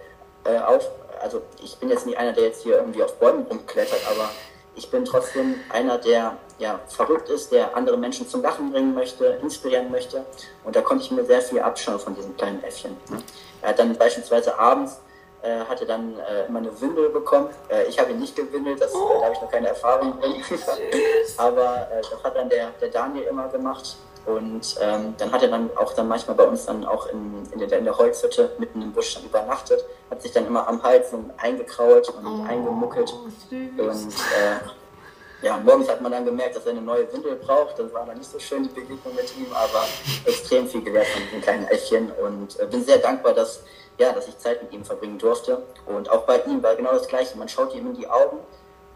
Äh, auch also ich bin jetzt nicht einer, der jetzt hier irgendwie auf Bäumen rumklettert, aber ich bin trotzdem einer, der ja verrückt ist, der andere Menschen zum Lachen bringen möchte, inspirieren möchte. Und da konnte ich mir sehr viel abschauen von diesem kleinen Äffchen. Ne? Er hat dann beispielsweise abends äh, hatte dann äh, immer eine Windel bekommen. Äh, ich habe ihn nicht gewindelt, das, oh. da habe ich noch keine Erfahrung drin. Aber äh, das hat dann der, der Daniel immer gemacht. Und ähm, dann hat er dann auch dann manchmal bei uns dann auch in, in, der, in der Holzhütte mitten im Busch übernachtet, hat sich dann immer am Hals und eingekrault und oh, eingemuckelt. Süß. Und äh, ja, morgens hat man dann gemerkt, dass er eine neue Windel braucht. Das war dann nicht so schön, die Begegnung mit ihm, aber extrem viel gelernt von diesem kleinen Äffchen und äh, bin sehr dankbar, dass, ja, dass ich Zeit mit ihm verbringen durfte. Und auch bei ihm war genau das Gleiche. Man schaut ihm in die Augen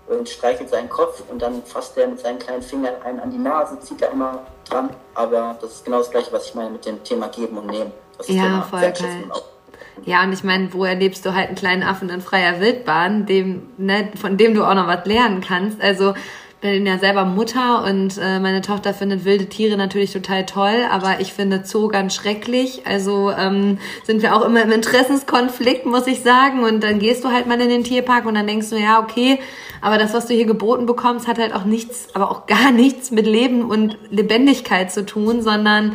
und streichelt seinen Kopf und dann fasst er mit seinen kleinen Fingern einen an die Nase, zieht er immer dran. Aber das ist genau das Gleiche, was ich meine mit dem Thema Geben und Nehmen. Das ja, Thema voll geil. Ja, und ich meine, wo erlebst du halt einen kleinen Affen in freier Wildbahn, dem, ne, von dem du auch noch was lernen kannst. Also bin ja selber Mutter und äh, meine Tochter findet wilde Tiere natürlich total toll, aber ich finde Zoo ganz schrecklich. Also ähm, sind wir auch immer im Interessenskonflikt, muss ich sagen. Und dann gehst du halt mal in den Tierpark und dann denkst du, ja, okay, aber das, was du hier geboten bekommst, hat halt auch nichts, aber auch gar nichts mit Leben und Lebendigkeit zu tun, sondern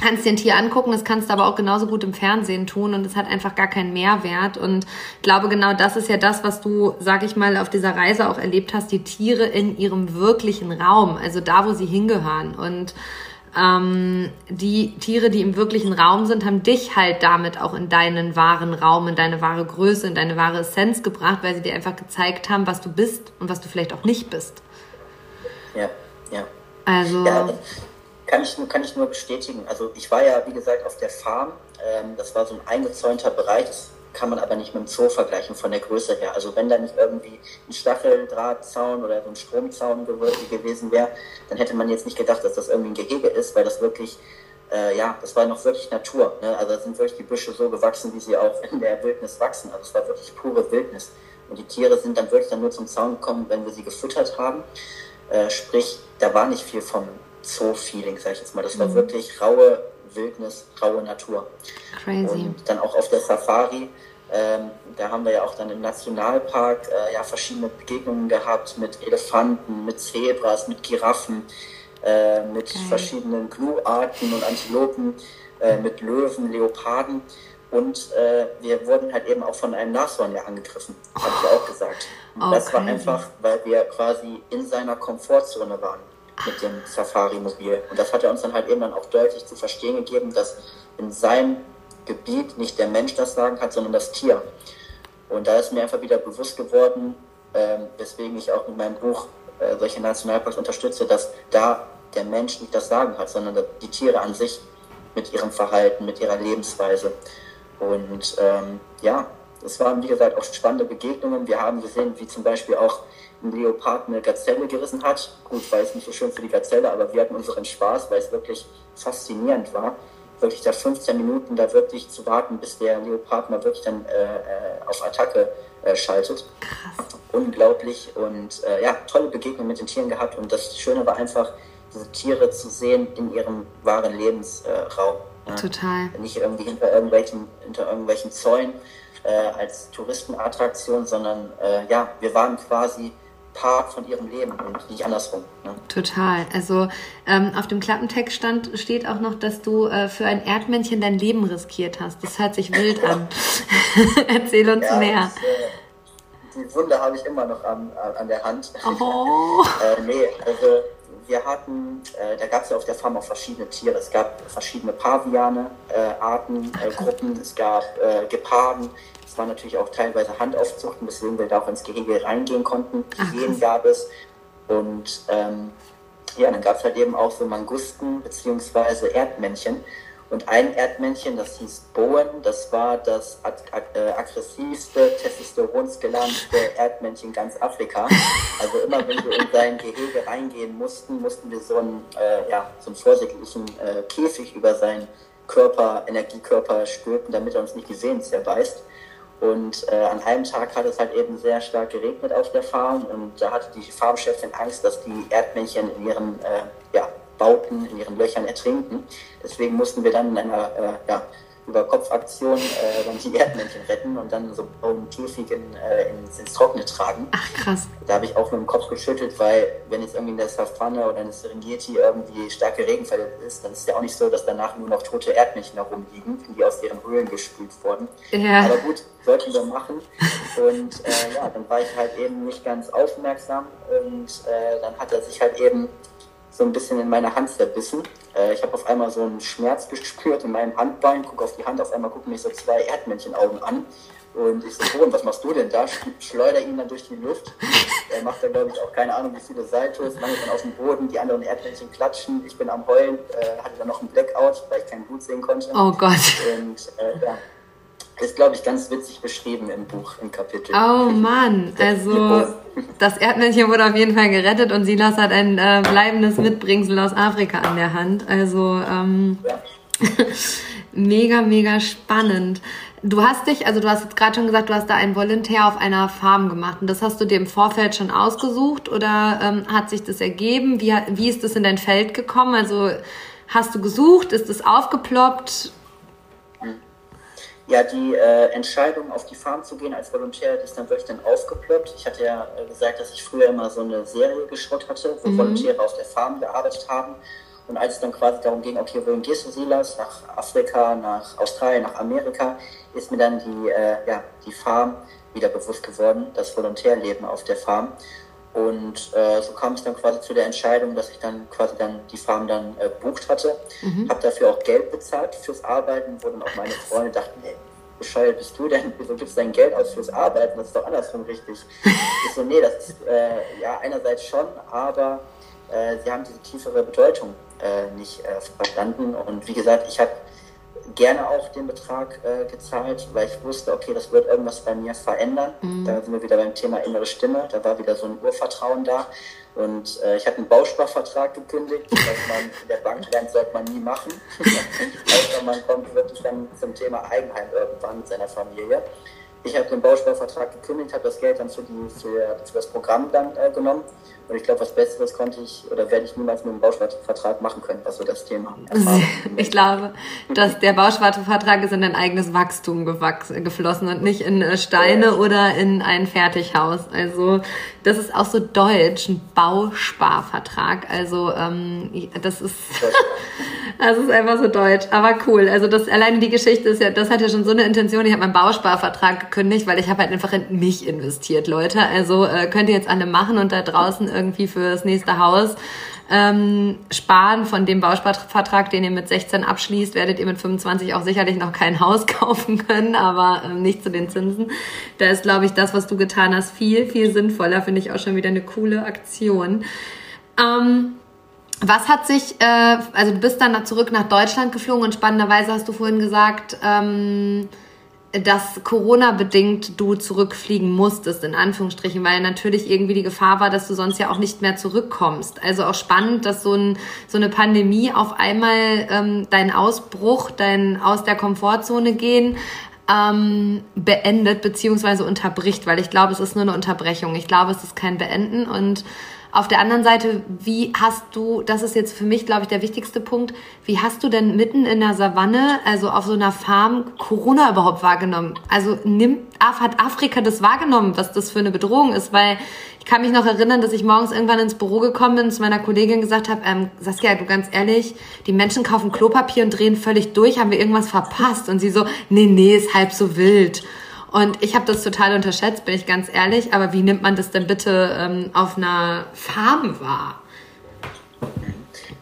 kannst dir ein Tier angucken, das kannst du aber auch genauso gut im Fernsehen tun und es hat einfach gar keinen Mehrwert. Und ich glaube, genau das ist ja das, was du, sag ich mal, auf dieser Reise auch erlebt hast, die Tiere in ihrem wirklichen Raum, also da, wo sie hingehören. Und ähm, die Tiere, die im wirklichen Raum sind, haben dich halt damit auch in deinen wahren Raum, in deine wahre Größe, in deine wahre Essenz gebracht, weil sie dir einfach gezeigt haben, was du bist und was du vielleicht auch nicht bist. Ja, ja. Also. Ja, kann ich, kann ich nur bestätigen. Also ich war ja, wie gesagt, auf der Farm. Ähm, das war so ein eingezäunter Bereich. Das kann man aber nicht mit dem Zoo vergleichen von der Größe her. Also wenn da nicht irgendwie ein Stacheldrahtzaun oder so ein Stromzaun gewesen wäre, dann hätte man jetzt nicht gedacht, dass das irgendwie ein Gehege ist, weil das wirklich, äh, ja, das war noch wirklich Natur. Ne? Also da sind wirklich die Büsche so gewachsen, wie sie auch in der Wildnis wachsen. Also es war wirklich pure Wildnis. Und die Tiere sind dann wirklich dann nur zum Zaun gekommen, wenn wir sie gefüttert haben. Äh, sprich, da war nicht viel vom Zoo-Feeling, sag ich jetzt mal. Das war mhm. wirklich raue Wildnis, raue Natur. Crazy. Und dann auch auf der Safari, Ähm, da haben wir ja auch dann im Nationalpark äh, ja verschiedene Begegnungen gehabt mit Elefanten, mit Zebras, mit Giraffen, äh, mit okay. verschiedenen Gnu-Arten und Antilopen, äh, mit Löwen, Leoparden. Und äh, wir wurden halt eben auch von einem Nashorn ja angegriffen, habe ich auch gesagt. Und okay. das war einfach, weil wir quasi in seiner Komfortzone waren mit dem Safari-Mobil. Und das hat er uns dann halt eben dann auch deutlich zu verstehen gegeben, dass in seinem Gebiet nicht der Mensch das Sagen hat, sondern das Tier. Und da ist mir einfach wieder bewusst geworden, äh, weswegen ich auch mit meinem Buch äh, solche Nationalparks unterstütze, dass da der Mensch nicht das Sagen hat, sondern die Tiere an sich mit ihrem Verhalten, mit ihrer Lebensweise. Und ähm, ja, es waren wie gesagt auch spannende Begegnungen. Wir haben gesehen, wie zum Beispiel auch ein Leopard eine Gazelle gerissen hat. Gut, war es nicht so schön für die Gazelle, aber wir hatten unseren Spaß, weil es wirklich faszinierend war, wirklich da 15 Minuten da wirklich zu warten, bis der Leopard mal wirklich dann äh, äh, auf Attacke äh, schaltet. Krass. Unglaublich und äh, ja, tolle Begegnung mit den Tieren gehabt und das Schöne war einfach, diese Tiere zu sehen in ihrem wahren Lebensraum. Ja? Total. Nicht irgendwie hinter irgendwelchen, hinter irgendwelchen Zäunen äh, als Touristenattraktion, sondern äh, ja, wir waren quasi Part von ihrem Leben und nicht andersrum. Ne? Total. Also ähm, auf dem Klappentext stand, steht auch noch, dass du äh, für ein Erdmännchen dein Leben riskiert hast. Das hört sich wild an. Erzähl uns ja, mehr. Das, äh, die Wunde habe ich immer noch an, an der Hand. Oh. äh, nee, also wir hatten, äh, da gab es ja auf der Farm auch verschiedene Tiere. Es gab verschiedene Paviane, äh, Arten, äh, Gruppen, es gab äh, Geparden, es war natürlich auch teilweise Handaufzuchten, weswegen wir da auch ins Gehege reingehen konnten. Hyänen gab es. Und ähm, ja, dann gab es halt eben auch so Mangusten bzw. Erdmännchen. Und ein Erdmännchen, das hieß Bowen, das war das ag äh, aggressivste, testosteronsgeladene Erdmännchen ganz Afrika. Also immer wenn wir in sein Gehege reingehen mussten, mussten wir so einen, äh, ja, so einen vorsichtigen äh, Käfig über seinen Körper, Energiekörper stülpen, damit er uns nicht die Sehnen zerbeißt. Und äh, an einem Tag hat es halt eben sehr stark geregnet auf der Farm und da hatte die Farmchefin Angst, dass die Erdmännchen in ihren äh, ja, Bauten, in ihren Löchern ertrinken. Deswegen mussten wir dann in einer äh, ja, Überkopfaktion äh, dann die Erdmännchen retten und dann so einen Käfig in, äh, ins, ins Trockene tragen. Ach krass. Da habe ich auch nur den Kopf geschüttelt, weil wenn jetzt irgendwie in der Savannah oder in der Serengeti irgendwie starke Regenfälle ist, dann ist es ja auch nicht so, dass danach nur noch tote Erdmännchen herumliegen, die aus ihren Höhlen gespült wurden. Ja. Aber gut, sollten wir machen. Und äh, ja, dann war ich halt eben nicht ganz aufmerksam und äh, dann hat er sich halt eben so ein bisschen in meine Hand zerbissen. Äh, ich habe auf einmal so einen Schmerz gespürt in meinem Handbein, gucke auf die Hand, auf einmal gucken mich so zwei Erdmännchenaugen an. Und ich so, und was machst du denn da? Schleuder ihn dann durch die Luft. Er macht da, glaube ich, auch keine Ahnung, wie viele Saltos, landet dann auf dem Boden, die anderen Erdmännchen klatschen. Ich bin am Heulen, äh, hatte dann noch einen Blackout, weil ich kein Blut sehen konnte. Oh Gott. Und äh, ja, ist, glaube ich, ganz witzig beschrieben im Buch, im Kapitel. Oh Mann, also das Erdmännchen wurde auf jeden Fall gerettet und Silas hat ein äh, bleibendes Mitbringsel aus Afrika an der Hand. Also ähm, ja. mega, mega spannend. Du hast dich, also du hast jetzt gerade schon gesagt, du hast da ein Volontär auf einer Farm gemacht und das hast du dir im Vorfeld schon ausgesucht oder ähm, hat sich das ergeben? Wie, wie ist das in dein Feld gekommen? Also hast du gesucht? Ist es aufgeploppt? Ja, die äh, Entscheidung, auf die Farm zu gehen als Volontär, die ist dann wirklich dann aufgeploppt. Ich hatte ja äh, gesagt, dass ich früher immer so eine Serie geschaut hatte, wo mhm. Volontäre auf der Farm gearbeitet haben. Und als es dann quasi darum ging, okay, wohin gehst du, Silas? Nach Afrika, nach Australien, nach Amerika, ist mir dann die, äh, ja, die Farm wieder bewusst geworden, das Volontärleben auf der Farm. Und äh, so kam es dann quasi zu der Entscheidung, dass ich dann quasi dann die Farm dann äh, bucht hatte. Mhm. Habe dafür auch Geld bezahlt fürs Arbeiten, wo dann auch meine Freunde dachten, ey, bescheuert bist du denn? Wieso gibst du dein Geld aus fürs Arbeiten? Das ist doch andersrum richtig. ich so, nee, das ist äh, ja einerseits schon, aber äh, sie haben diese tiefere Bedeutung äh, nicht äh, verstanden. Und wie gesagt, ich habe gerne auch den Betrag äh, gezahlt, weil ich wusste, okay, das wird irgendwas bei mir verändern. Mhm. Da sind wir wieder beim Thema innere Stimme. Da war wieder so ein Urvertrauen da. Und äh, ich hatte einen Bausparvertrag gekündigt, was man in der Bank lernt, sollte man nie machen. Außer man kommt wirklich dann zum Thema Eigenheim irgendwann mit seiner Familie. ich habe den Bausparvertrag gekündigt, habe das Geld dann für, die, für, für das Programm dann äh, genommen. Und ich glaube, was Besseres konnte ich oder werde ich niemals mit dem Bausparvertrag machen können, was so das Thema Ich glaube, dass der Bausparvertrag ist in dein eigenes Wachstum geflossen und nicht in äh, Steine ja. oder in ein Fertighaus. Also das ist auch so deutsch, ein Bausparvertrag. Also ähm, das ist das ist einfach so deutsch, aber cool. Also das alleine die Geschichte ist ja, das hat ja schon so eine Intention. Ich habe meinen Bausparvertrag gekündigt, weil ich habe halt einfach in mich investiert, Leute. Also äh, könnt ihr jetzt alle machen und da draußen irgendwie für das nächste Haus ähm, sparen von dem Bausparvertrag, den ihr mit 16 abschließt, werdet ihr mit 25 auch sicherlich noch kein Haus kaufen können, aber ähm, nicht zu den Zinsen. Da ist, glaube ich, das, was du getan hast, viel, viel sinnvoller. Finde ich auch schon wieder eine coole Aktion. Ähm, was hat sich, äh, also du bist dann zurück nach Deutschland geflogen und spannenderweise hast du vorhin gesagt, ähm, dass Corona-bedingt du zurückfliegen musstest, in Anführungsstrichen, weil natürlich irgendwie die Gefahr war, dass du sonst ja auch nicht mehr zurückkommst. Also auch spannend, dass so, ein, so eine Pandemie auf einmal ähm, deinen Ausbruch, dein aus der Komfortzone gehen, ähm, beendet beziehungsweise unterbricht, weil ich glaube, es ist nur eine Unterbrechung. Ich glaube, es ist kein Beenden und auf der anderen Seite, wie hast du, das ist jetzt für mich, glaube ich, der wichtigste Punkt, wie hast du denn mitten in der Savanne, also auf so einer Farm, Corona überhaupt wahrgenommen? Also nimmt, hat Afrika das wahrgenommen, was das für eine Bedrohung ist? Weil ich kann mich noch erinnern, dass ich morgens irgendwann ins Büro gekommen bin und zu meiner Kollegin gesagt habe, ähm, Saskia, du ganz ehrlich, die Menschen kaufen Klopapier und drehen völlig durch, haben wir irgendwas verpasst? Und sie so, nee, nee, ist halb so wild. Und ich habe das total unterschätzt, bin ich ganz ehrlich. Aber wie nimmt man das denn bitte ähm, auf einer Farm wahr?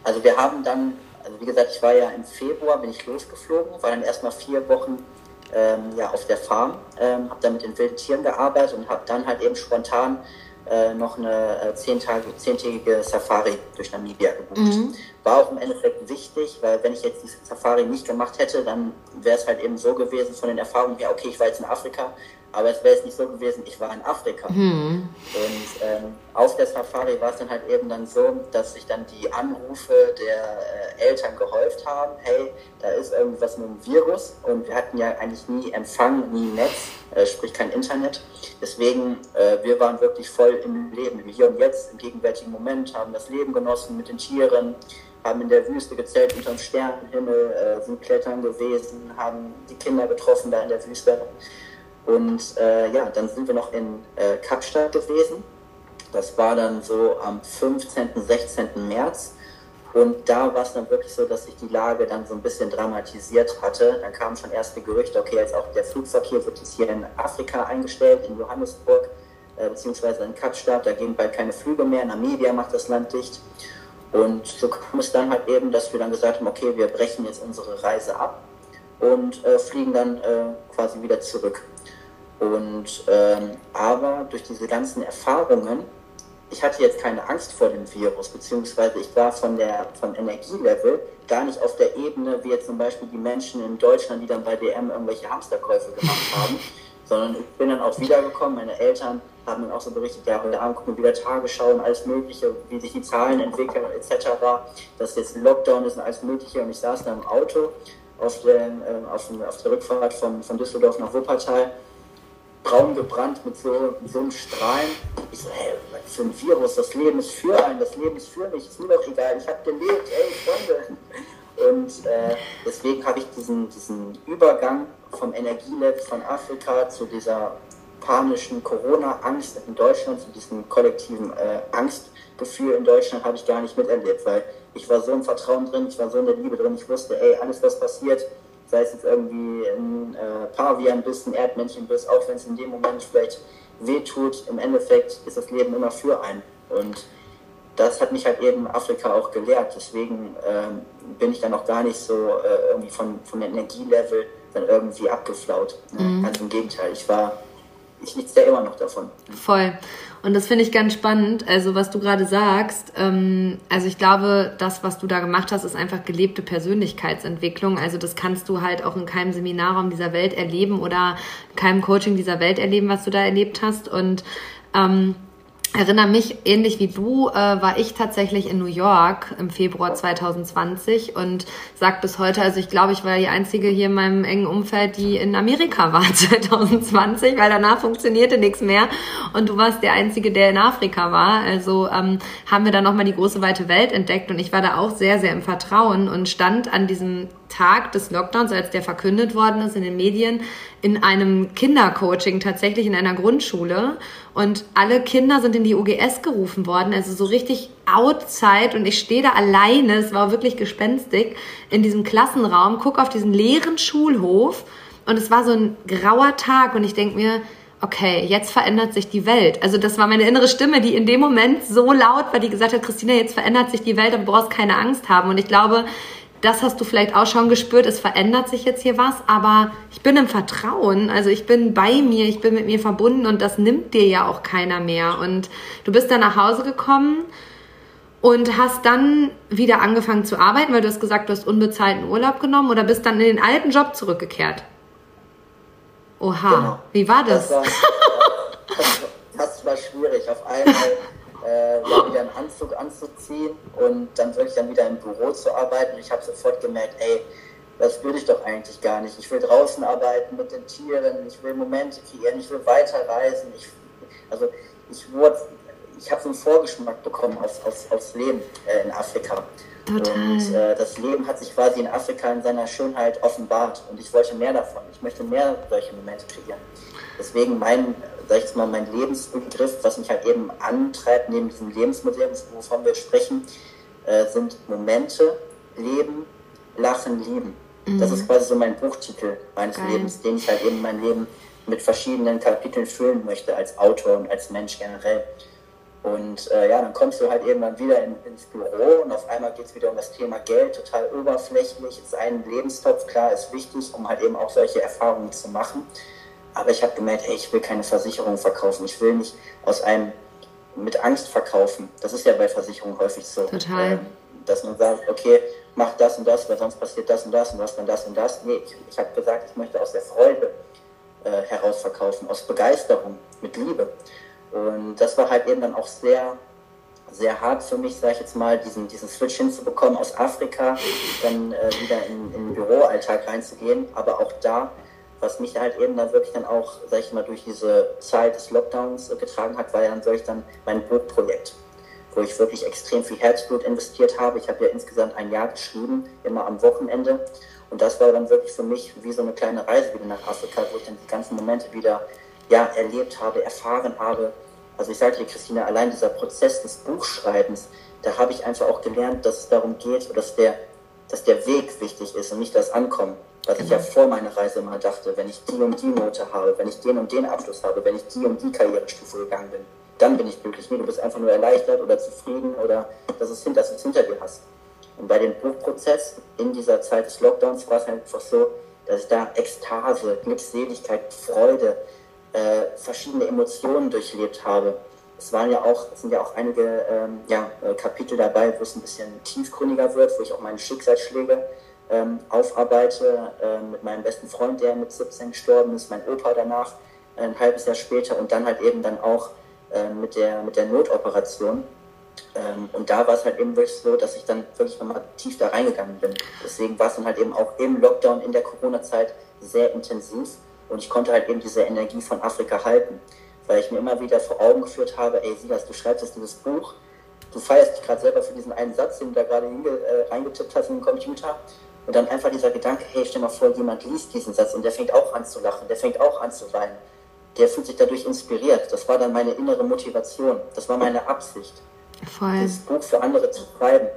Also wir haben dann, also wie gesagt, ich war ja im Februar, bin ich losgeflogen, war dann erstmal vier Wochen ähm, ja, auf der Farm, ähm, habe dann mit den wilden Tieren gearbeitet und habe dann halt eben spontan äh, noch eine äh, zehntägige, zehntägige Safari durch Namibia gebucht. Mhm. War auch im Endeffekt wichtig, weil wenn ich jetzt diese Safari nicht gemacht hätte, dann wäre es halt eben so gewesen von den Erfahrungen her, okay, ich war jetzt in Afrika, aber es wäre jetzt nicht so gewesen, ich war in Afrika. Mhm. Und ähm, auf der Safari war es dann halt eben dann so, dass sich dann die Anrufe der äh, Eltern gehäuft haben, hey, da ist irgendwas mit dem Virus und wir hatten ja eigentlich nie Empfang, nie Netz, äh, sprich kein Internet. Deswegen, äh, wir waren wirklich voll im Leben, im Hier und Jetzt, im gegenwärtigen Moment, haben das Leben genossen mit den Tieren, haben in der Wüste gezählt unter dem Sternenhimmel, äh, sind klettern gewesen, haben die Kinder getroffen da in der Wüste. Und äh, ja, dann sind wir noch in äh, Kapstadt gewesen. Das war dann so am 15., 16. März. Und da war es dann wirklich so, dass sich die Lage dann so ein bisschen dramatisiert hatte. Dann kamen schon erste Gerüchte, okay, jetzt auch der Flugverkehr wird jetzt hier in Afrika eingestellt, in Johannesburg, äh, beziehungsweise in Kapstadt. Da gehen bald keine Flüge mehr. Namibia macht das Land dicht. Und so kam es dann halt eben, dass wir dann gesagt haben, okay, wir brechen jetzt unsere Reise ab und äh, fliegen dann äh, quasi wieder zurück. Und ähm, aber durch diese ganzen Erfahrungen, ich hatte jetzt keine Angst vor dem Virus, beziehungsweise ich war von der vom Energielevel gar nicht auf der Ebene, wie jetzt zum Beispiel die Menschen in Deutschland, die dann bei DM irgendwelche Hamsterkäufe gemacht haben, sondern ich bin dann auch wiedergekommen. Meine Eltern haben dann auch so berichtet, ja, heute Abend gucken wir wieder Tagesschau und alles Mögliche, wie sich die Zahlen entwickeln etc., dass jetzt ein Lockdown ist und alles Mögliche. Und ich saß da im Auto auf, den, äh, auf, auf der Rückfahrt von, von Düsseldorf nach Wuppertal braun gebrannt mit so, so einem Strahlen. Ich so, hey, was für ein Virus, das Leben ist für einen, das Leben ist für mich, ist mir doch egal, ich habe gelebt, ey, Freunde. Und äh, deswegen habe ich diesen, diesen Übergang vom Energielevel von Afrika zu dieser panischen Corona-Angst in Deutschland, zu diesem kollektiven äh, Angstgefühl in Deutschland habe ich gar nicht miterlebt, weil ich war so im Vertrauen drin, ich war so in der Liebe drin, ich wusste, ey, alles was passiert, sei es jetzt irgendwie ein äh, Pavian bist, ein Erdmännchen bist, auch wenn es in dem Moment vielleicht wehtut, im Endeffekt ist das Leben immer für einen. Und das hat mich halt eben Afrika auch gelehrt. Deswegen ähm, bin ich dann auch gar nicht so äh, irgendwie von, dem Energielevel dann irgendwie abgeflaut. Ne? Mhm. Ganz im Gegenteil, ich war, ich nichts ja immer noch davon. Voll. Und das finde ich ganz spannend, also was du gerade sagst. Ähm, also ich glaube, das, was du da gemacht hast, ist einfach gelebte Persönlichkeitsentwicklung. Also das kannst du halt auch in keinem Seminarraum dieser Welt erleben oder in keinem Coaching dieser Welt erleben, was du da erlebt hast. Und ähm, erinnere mich, ähnlich wie du, äh, war ich tatsächlich in New York im Februar 2020 und sag bis heute, also ich glaube, ich war die Einzige hier in meinem engen Umfeld, die in Amerika war 2020, weil danach funktionierte nichts mehr und du warst der Einzige, der in Afrika war. Also ähm, haben wir dann nochmal die große weite Welt entdeckt und ich war da auch sehr, sehr im Vertrauen und stand an diesem Tag des Lockdowns, als der verkündet worden ist in den Medien, in einem Kindercoaching, tatsächlich in einer Grundschule. Und alle Kinder sind in die OGS gerufen worden, also so richtig outside. Und ich stehe da alleine, es war wirklich gespenstig, in diesem Klassenraum, gucke auf diesen leeren Schulhof. Und es war so ein grauer Tag und ich denke mir, okay, jetzt verändert sich die Welt. Also das war meine innere Stimme, die in dem Moment so laut war, die gesagt hat, Christina, jetzt verändert sich die Welt, aber du brauchst keine Angst haben. Und ich glaube, das hast du vielleicht auch schon gespürt, es verändert sich jetzt hier was, aber ich bin im Vertrauen, also ich bin bei mir, ich bin mit mir verbunden und das nimmt dir ja auch keiner mehr. Und du bist dann nach Hause gekommen und hast dann wieder angefangen zu arbeiten, weil du hast gesagt, du hast unbezahlten Urlaub genommen oder bist dann in den alten Job zurückgekehrt. Oha, genau. wie war das? Das war, das war schwierig. Auf einmal äh, ja, wieder einen Anzug anzuziehen und dann wirklich dann wieder im Büro zu arbeiten. Ich habe sofort gemerkt, ey, das will ich doch eigentlich gar nicht. Ich will draußen arbeiten mit den Tieren, ich will Momente kreieren, ich will weiterreisen. Ich, also ich wurde, ich habe so einen Vorgeschmack bekommen aufs, aufs, aufs Leben äh, in Afrika. Total. Und äh, das Leben hat sich quasi in Afrika in seiner Schönheit offenbart und ich wollte mehr davon. Ich möchte mehr solche Momente kreieren. Deswegen mein sag ich jetzt mal, mein Lebensbegriff, was mich halt eben antreibt, neben diesem Lebensmodell, wovon wir sprechen, äh, sind Momente, Leben, Lachen, Lieben. Mhm. Das ist quasi so mein Buchtitel meines Geil. Lebens, den ich halt eben mein Leben mit verschiedenen Kapiteln füllen möchte, als Autor und als Mensch generell. Und äh, ja, dann kommst du halt eben dann wieder in, ins Büro und auf einmal geht es wieder um das Thema Geld, total oberflächlich. Ist ein Lebenstopf, klar, ist wichtig, um halt eben auch solche Erfahrungen zu machen. Aber ich habe gemerkt, hey, ich will keine Versicherung verkaufen. Ich will nicht aus einem mit Angst verkaufen. Das ist ja bei Versicherungen häufig so. Total. Ähm, dass man sagt, okay, mach das und das, weil sonst passiert das und das und was dann das und das. Nee, ich, ich habe gesagt, ich möchte aus der Freude äh, heraus verkaufen, aus Begeisterung, mit Liebe. Und das war halt eben dann auch sehr, sehr hart für mich, sage ich jetzt mal, diesen, diesen Switch hinzubekommen, aus Afrika dann äh, wieder in, in den Büroalltag reinzugehen. Aber auch da was mich halt eben dann wirklich dann auch, sag ich mal, durch diese Zeit des Lockdowns getragen hat, war ja dann solch dann mein Buchprojekt, wo ich wirklich extrem viel Herzblut investiert habe. Ich habe ja insgesamt ein Jahr geschrieben, immer am Wochenende. Und das war dann wirklich für mich wie so eine kleine Reise wieder nach Afrika, wo ich dann die ganzen Momente wieder ja, erlebt habe, erfahren habe. Also ich sagte dir, Christina, allein dieser Prozess des Buchschreibens, da habe ich einfach auch gelernt, dass es darum geht, dass der, dass der Weg wichtig ist und nicht das Ankommen. Was ich ja genau. vor meiner Reise immer dachte, wenn ich die und die Note habe, wenn ich den und den Abschluss habe, wenn ich die und die Karrierestufe gegangen bin, dann bin ich glücklich. Nee, du bist einfach nur erleichtert oder zufrieden oder dass, es, dass du es hinter dir hast. Und bei dem Buchprozess in dieser Zeit des Lockdowns war es einfach so, dass ich da Ekstase, Glückseligkeit, Freude, äh, verschiedene Emotionen durchlebt habe. Es waren ja auch, sind ja auch einige ähm, ja, äh, Kapitel dabei, wo es ein bisschen tiefgründiger wird, wo ich auch meine Schicksalsschläge ähm, aufarbeite äh, mit meinem besten Freund, der mit 17 gestorben ist, mein Opa danach äh, ein halbes Jahr später und dann halt eben dann auch äh, mit, der, mit der Notoperation. Ähm, und da war es halt eben wirklich so, dass ich dann wirklich nochmal tief da reingegangen bin. Deswegen war es dann halt eben auch im Lockdown in der Corona-Zeit sehr intensiv und ich konnte halt eben diese Energie von Afrika halten, weil ich mir immer wieder vor Augen geführt habe, ey Silas, du schreibst jetzt dieses Buch, du feierst dich gerade selber für diesen einen Satz, den du da gerade äh, reingetippt hast in den Computer und dann einfach dieser Gedanke, hey, stell mal vor, jemand liest diesen Satz und der fängt auch an zu lachen, der fängt auch an zu weinen. Der fühlt sich dadurch inspiriert. Das war dann meine innere Motivation. Das war meine Absicht, Voll. dieses Buch für andere zu schreiben.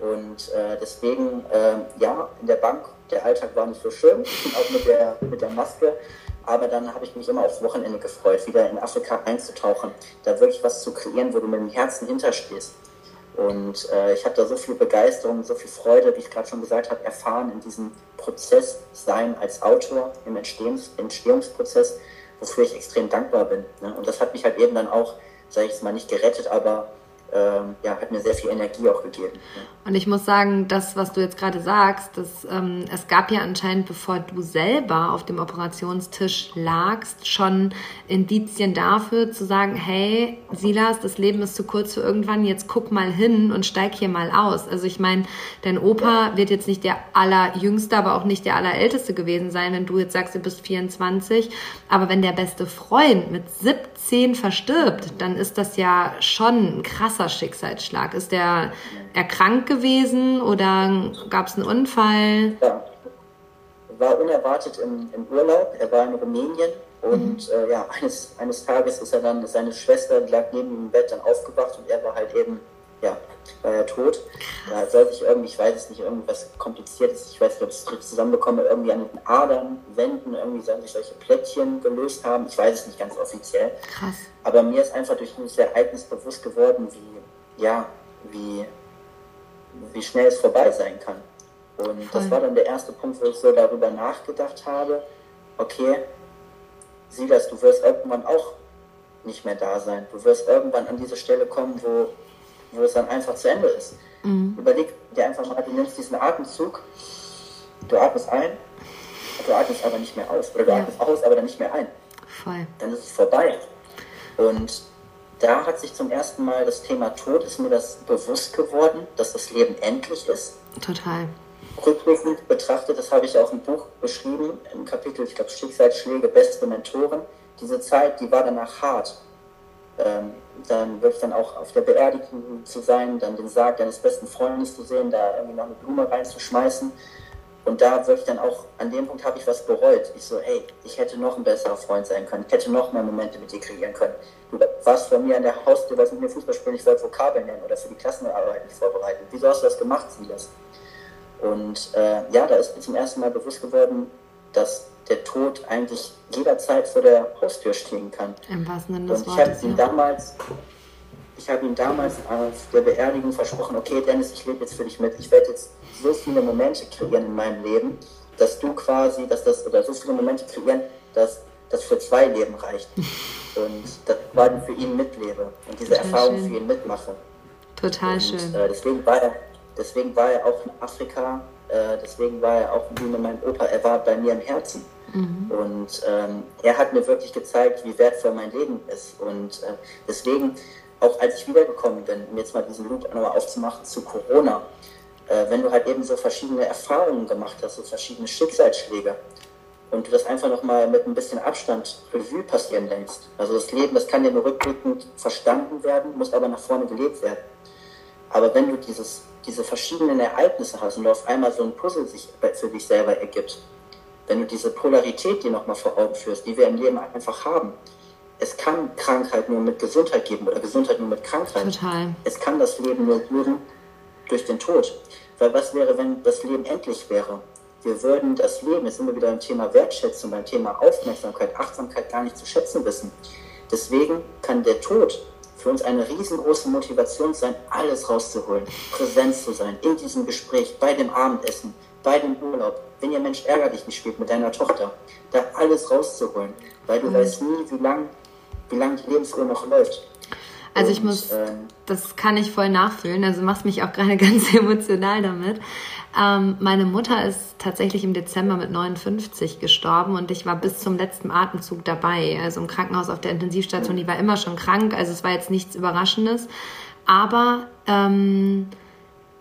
Und äh, deswegen, äh, ja, in der Bank, der Alltag war nicht so schön, auch mit der, mit der Maske. Aber dann habe ich mich immer aufs Wochenende gefreut, wieder in Afrika einzutauchen, da wirklich was zu kreieren, wo du mit dem Herzen hinterstehst. Und äh, ich habe da so viel Begeisterung, so viel Freude, wie ich gerade schon gesagt habe, erfahren in diesem Prozess sein als Autor, im Entstehungs Entstehungsprozess, wofür ich extrem dankbar bin. Ne? Und das hat mich halt eben dann auch, sage ich es mal, nicht gerettet, aber ähm, ja, hat mir sehr viel Energie auch gegeben. Und ich muss sagen, das, was du jetzt gerade sagst, das, ähm, es gab ja anscheinend, bevor du selber auf dem Operationstisch lagst, schon Indizien dafür zu sagen, hey, Silas, das Leben ist zu kurz für irgendwann, jetzt guck mal hin und steig hier mal aus. Also ich meine, dein Opa wird jetzt nicht der allerjüngste, aber auch nicht der allerälteste gewesen sein, wenn du jetzt sagst, du bist 24. Aber wenn der beste Freund mit 17 verstirbt, dann ist das ja schon ein krasser Schicksalsschlag. Ist der erkrankt gewesen oder gab es einen Unfall? Ja, war unerwartet im, im Urlaub. Er war in Rumänien und mhm. äh, ja, eines, eines Tages ist er dann, seine Schwester lag neben ihm im Bett dann aufgewacht und er war halt eben, ja, war er tot. Da soll sich irgendwie, ich weiß es nicht, irgendwas kompliziertes, ich weiß nicht, ob ich es zusammenbekomme, irgendwie an den Adern, Wänden, irgendwie sollen sich solche Plättchen gelöst haben. Ich weiß es nicht ganz offiziell. Krass. Aber mir ist einfach durch dieses Ereignis bewusst geworden, wie, ja, wie, wie schnell es vorbei sein kann. Und Voll. das war dann der erste Punkt, wo ich so darüber nachgedacht habe, okay, sieh das, du wirst irgendwann auch nicht mehr da sein. Du wirst irgendwann an diese Stelle kommen, wo, wo es dann einfach zu Ende ist. Mhm. Überleg dir einfach mal, du nimmst diesen Atemzug, du atmest ein, du atmest aber nicht mehr aus. Oder du ja. atmest aus, aber dann nicht mehr ein. Voll. Dann ist es vorbei. Und da hat sich zum ersten Mal das Thema Tod, ist mir das bewusst geworden, dass das Leben endlich ist. Total. Rückblickend betrachtet, das habe ich auch im Buch beschrieben, im Kapitel, ich glaube, Schicksalsschläge, beste Mentoren. Diese Zeit, die war danach hart. Ähm, dann wirklich dann auch auf der Beerdigung zu sein, dann den Sarg deines besten Freundes zu sehen, da irgendwie noch eine Blume reinzuschmeißen und da wirklich dann auch, an dem Punkt habe ich was bereut. Ich so, ey, ich hätte noch ein besserer Freund sein können. Ich hätte noch mehr Momente mit dir kreieren können. Du warst bei mir an der Haustür, weil mit mir Fußball spielen, ich wollte Vokabeln lernen oder für die Klassenarbeit nicht vorbereiten. Wieso hast du das gemacht, Silas? Und äh, ja, da ist mir zum ersten Mal bewusst geworden, dass der Tod eigentlich jederzeit vor der Haustür stehen kann. Im wahrsten Sinne des Und ich habe ihn damals, ich habe ihm damals auf der Beerdigung versprochen, okay, Dennis, ich lebe jetzt für dich mit. Ich werde jetzt so viele Momente kreieren in meinem Leben, dass du quasi, dass das, oder so viele Momente kreieren, dass das für zwei Leben reicht. Und das quasi für ihn mitlebe und diese Total Erfahrung schön. für ihn mitmache. Total und, schön. Äh, deswegen, war er, deswegen war er auch in Afrika, äh, deswegen war er auch wie mit meinem Opa, er war bei mir im Herzen. Mhm. Und ähm, er hat mir wirklich gezeigt, wie wertvoll mein Leben ist. Und äh, deswegen, auch als ich wiedergekommen bin, um jetzt mal diesen Loop nochmal aufzumachen zu Corona, äh, wenn du halt eben so verschiedene Erfahrungen gemacht hast, so verschiedene Schicksalsschläge und du das einfach nochmal mit ein bisschen Abstand Revue passieren lässt. Also das Leben, das kann ja nur rückblickend verstanden werden, muss aber nach vorne gelebt werden. Aber wenn du dieses, diese verschiedenen Ereignisse hast und du auf einmal so ein Puzzle sich für dich selber ergibt, wenn du diese Polarität dir nochmal vor Augen führst, die wir im Leben einfach haben, es kann Krankheit nur mit Gesundheit geben oder Gesundheit nur mit Krankheit. Total. Es kann das Leben nur geben durch den Tod. Weil was wäre, wenn das Leben endlich wäre? Wir würden das Leben, jetzt sind wir wieder beim Thema Wertschätzung, beim Thema Aufmerksamkeit, Achtsamkeit gar nicht zu schätzen wissen. Deswegen kann der Tod für uns eine riesengroße Motivation sein, alles rauszuholen, präsent zu sein, in diesem Gespräch, bei dem Abendessen, bei dem Urlaub, wenn ihr Mensch ärger dich nicht spielt mit deiner Tochter, da alles rauszuholen, weil du mhm. weißt nie, wie lang, wie lang die Lebensuhr noch läuft. Also ich muss, ähm, das kann ich voll nachfühlen. Also machst mich auch gerade ganz emotional damit. Ähm, meine Mutter ist tatsächlich im Dezember mit 59 gestorben und ich war bis zum letzten Atemzug dabei. Also im Krankenhaus auf der Intensivstation. Die war immer schon krank, also es war jetzt nichts Überraschendes. Aber ähm,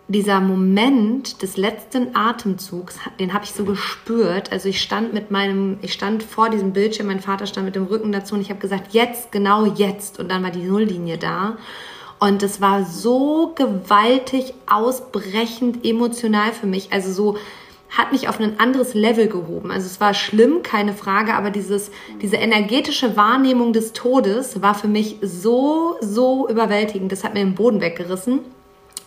dieser Moment des letzten Atemzugs, den habe ich so gespürt. Also ich stand mit meinem, ich stand vor diesem Bildschirm, mein Vater stand mit dem Rücken dazu und ich habe gesagt, jetzt, genau jetzt. Und dann war die Nulllinie da. Und es war so gewaltig ausbrechend emotional für mich. Also so hat mich auf ein anderes Level gehoben. Also es war schlimm, keine Frage, aber dieses, diese energetische Wahrnehmung des Todes war für mich so, so überwältigend. Das hat mir den Boden weggerissen.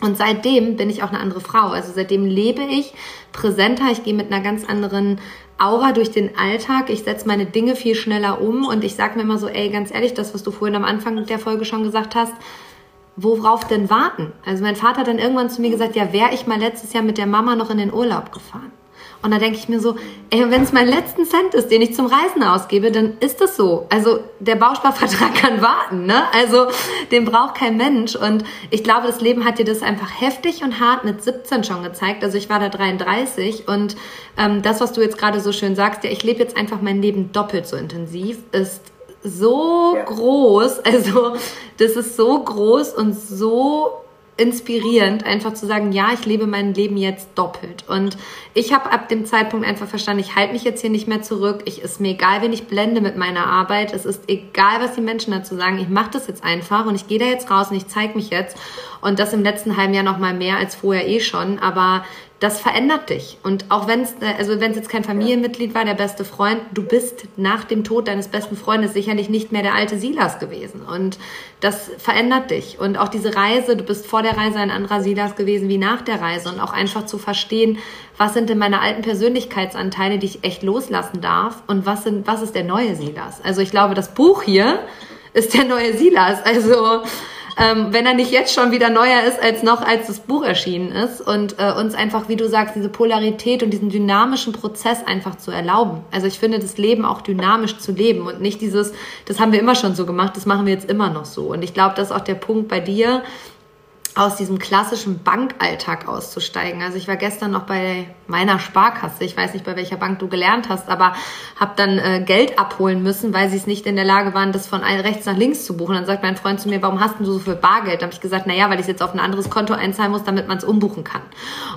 Und seitdem bin ich auch eine andere Frau. Also seitdem lebe ich präsenter. Ich gehe mit einer ganz anderen Aura durch den Alltag. Ich setze meine Dinge viel schneller um und ich sage mir immer so, ey, ganz ehrlich, das, was du vorhin am Anfang der Folge schon gesagt hast, worauf denn warten? Also mein Vater hat dann irgendwann zu mir gesagt, ja, wäre ich mal letztes Jahr mit der Mama noch in den Urlaub gefahren. Und da denke ich mir so, ey, wenn es mein letzten Cent ist, den ich zum Reisen ausgebe, dann ist das so. Also der Bausparvertrag kann warten, ne? Also den braucht kein Mensch. Und ich glaube, das Leben hat dir das einfach heftig und hart mit 17 schon gezeigt. Also ich war da 33 und ähm, das, was du jetzt gerade so schön sagst, ja, ich lebe jetzt einfach mein Leben doppelt so intensiv, ist so ja. groß. Also das ist so groß und so inspirierend, einfach zu sagen, ja, ich lebe mein Leben jetzt doppelt. Und ich habe ab dem Zeitpunkt einfach verstanden, ich halte mich jetzt hier nicht mehr zurück. Ich ist mir egal, wen ich blende mit meiner Arbeit. Es ist egal, was die Menschen dazu sagen. Ich mache das jetzt einfach und ich gehe da jetzt raus und ich zeige mich jetzt. Und das im letzten halben Jahr noch mal mehr als vorher eh schon. Aber das verändert dich. Und auch wenn es, also wenn es jetzt kein Familienmitglied war, der beste Freund, du bist nach dem Tod deines besten Freundes sicherlich nicht mehr der alte Silas gewesen. Und das verändert dich. Und auch diese Reise, du bist vor der Reise ein anderer Silas gewesen wie nach der Reise. Und auch einfach zu verstehen, was sind denn meine alten Persönlichkeitsanteile, die ich echt loslassen darf? Und was sind, was ist der neue Silas? Also ich glaube, das Buch hier ist der neue Silas. Also ähm, wenn er nicht jetzt schon wieder neuer ist als noch, als das Buch erschienen ist und äh, uns einfach, wie du sagst, diese Polarität und diesen dynamischen Prozess einfach zu erlauben. Also ich finde, das Leben auch dynamisch zu leben und nicht dieses, das haben wir immer schon so gemacht, das machen wir jetzt immer noch so. Und ich glaube, das ist auch der Punkt bei dir, aus diesem klassischen Bankalltag auszusteigen. Also ich war gestern noch bei meiner Sparkasse, ich weiß nicht, bei welcher Bank du gelernt hast, aber habe dann äh, Geld abholen müssen, weil sie es nicht in der Lage waren, das von rechts nach links zu buchen. Dann sagt mein Freund zu mir, warum hast du so viel Bargeld? Dann habe ich gesagt, naja, weil ich jetzt auf ein anderes Konto einzahlen muss, damit man es umbuchen kann.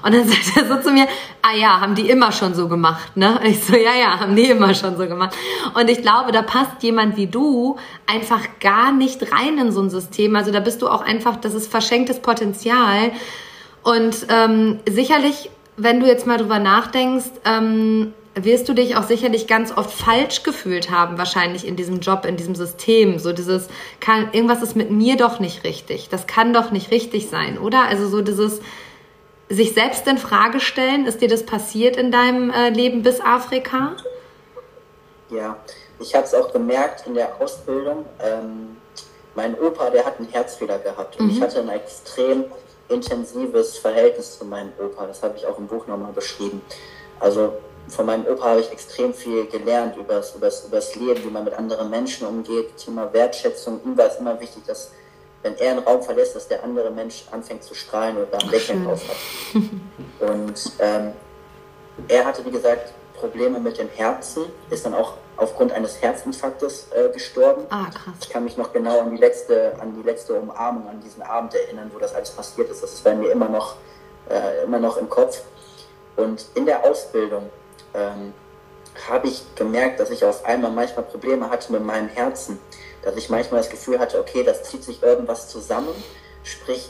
Und dann sagt er so zu mir, ah ja, haben die immer schon so gemacht, ne? Ich so, ja, ja, haben die immer schon so gemacht. Und ich glaube, da passt jemand wie du einfach gar nicht rein in so ein System. Also da bist du auch einfach, das ist verschenktes Potenzial. Und ähm, sicherlich, wenn du jetzt mal drüber nachdenkst, ähm, wirst du dich auch sicherlich ganz oft falsch gefühlt haben, wahrscheinlich in diesem Job, in diesem System. So dieses, kann, irgendwas ist mit mir doch nicht richtig. Das kann doch nicht richtig sein, oder? Also so dieses sich selbst in Frage stellen. Ist dir das passiert in deinem äh, Leben bis Afrika? Ja, ich habe es auch gemerkt in der Ausbildung. Ähm, mein Opa, der hat einen Herzfehler gehabt und mhm. ich hatte ein extrem intensives Verhältnis zu meinem Opa. Das habe ich auch im Buch nochmal beschrieben. Also von meinem Opa habe ich extrem viel gelernt über das, über, das, über das Leben, wie man mit anderen Menschen umgeht, Thema Wertschätzung. Ihm war es immer wichtig, dass wenn er einen Raum verlässt, dass der andere Mensch anfängt zu strahlen oder ein Lächeln auf hat. Und ähm, er hatte, wie gesagt, Probleme mit dem Herzen, ist dann auch aufgrund eines Herzinfarktes äh, gestorben. Ah, krass. Ich kann mich noch genau an die letzte, an die letzte Umarmung, an diesen Abend erinnern, wo das alles passiert ist. Das ist bei mir immer noch, äh, immer noch im Kopf. Und in der Ausbildung ähm, habe ich gemerkt, dass ich auf einmal manchmal Probleme hatte mit meinem Herzen. Dass ich manchmal das Gefühl hatte, okay, das zieht sich irgendwas zusammen. Sprich,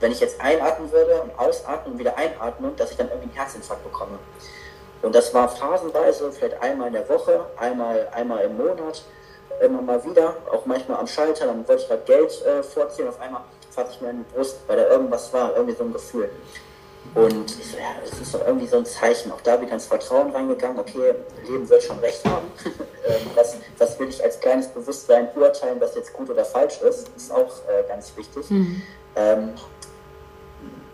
wenn ich jetzt einatmen würde und ausatmen und wieder einatmen, dass ich dann irgendwie einen Herzinfarkt bekomme. Und das war phasenweise, vielleicht einmal in der Woche, einmal, einmal im Monat, immer mal wieder, auch manchmal am Schalter, dann wollte ich gerade Geld äh, vorziehen, auf einmal fasse ich mir in die Brust, weil da irgendwas war, irgendwie so ein Gefühl. Und ich so, ja, das ist doch irgendwie so ein Zeichen. Auch da wieder ins Vertrauen reingegangen, okay, Leben wird schon recht haben. Ähm, was, was will ich als kleines Bewusstsein urteilen, was jetzt gut oder falsch ist, ist auch äh, ganz wichtig. Mhm. Ähm,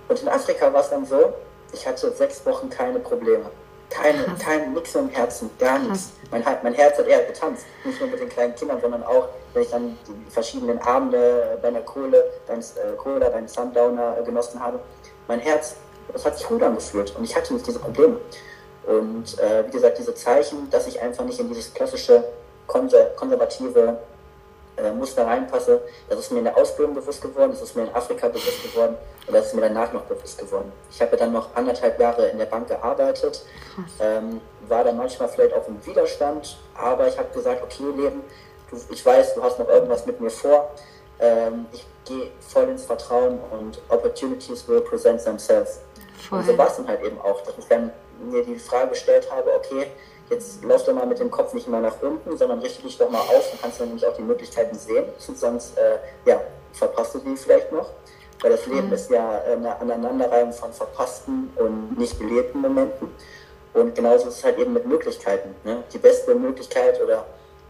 und in Afrika war es dann so, ich hatte sechs Wochen keine Probleme. Keine, kein, nichts im Herzen, gar nichts. Mein, mein Herz hat eher getanzt. Nicht nur mit den kleinen Kindern, sondern auch, wenn ich dann die verschiedenen Abende bei der Kohle, beim äh, Cola, beim Sundowner äh, genossen habe. Mein Herz, das hat sich gut angefühlt und ich hatte nicht diese Probleme. Und äh, wie gesagt, diese Zeichen, dass ich einfach nicht in dieses klassische konservative äh, Muster reinpasse. Das ist mir in der Ausbildung bewusst geworden, das ist mir in Afrika bewusst geworden und das ist mir danach noch bewusst geworden. Ich habe dann noch anderthalb Jahre in der Bank gearbeitet, ähm, war dann manchmal vielleicht auch im Widerstand, aber ich habe gesagt, okay, Leben, du, ich weiß, du hast noch irgendwas mit mir vor. Ähm, ich gehe voll ins Vertrauen und Opportunities will present themselves. Voll. Und so war es dann halt eben auch, dass ich dann mir die Frage gestellt habe, okay, jetzt lauf doch mal mit dem Kopf nicht immer nach unten, sondern richte dich doch mal auf, dann kannst du nämlich auch die Möglichkeiten sehen, sonst äh, ja, verpasst du die vielleicht noch. Weil das Leben mhm. ist ja eine Aneinanderreihung von verpassten und nicht gelebten Momenten. Und genauso ist es halt eben mit Möglichkeiten. Ne? Die beste Möglichkeit oder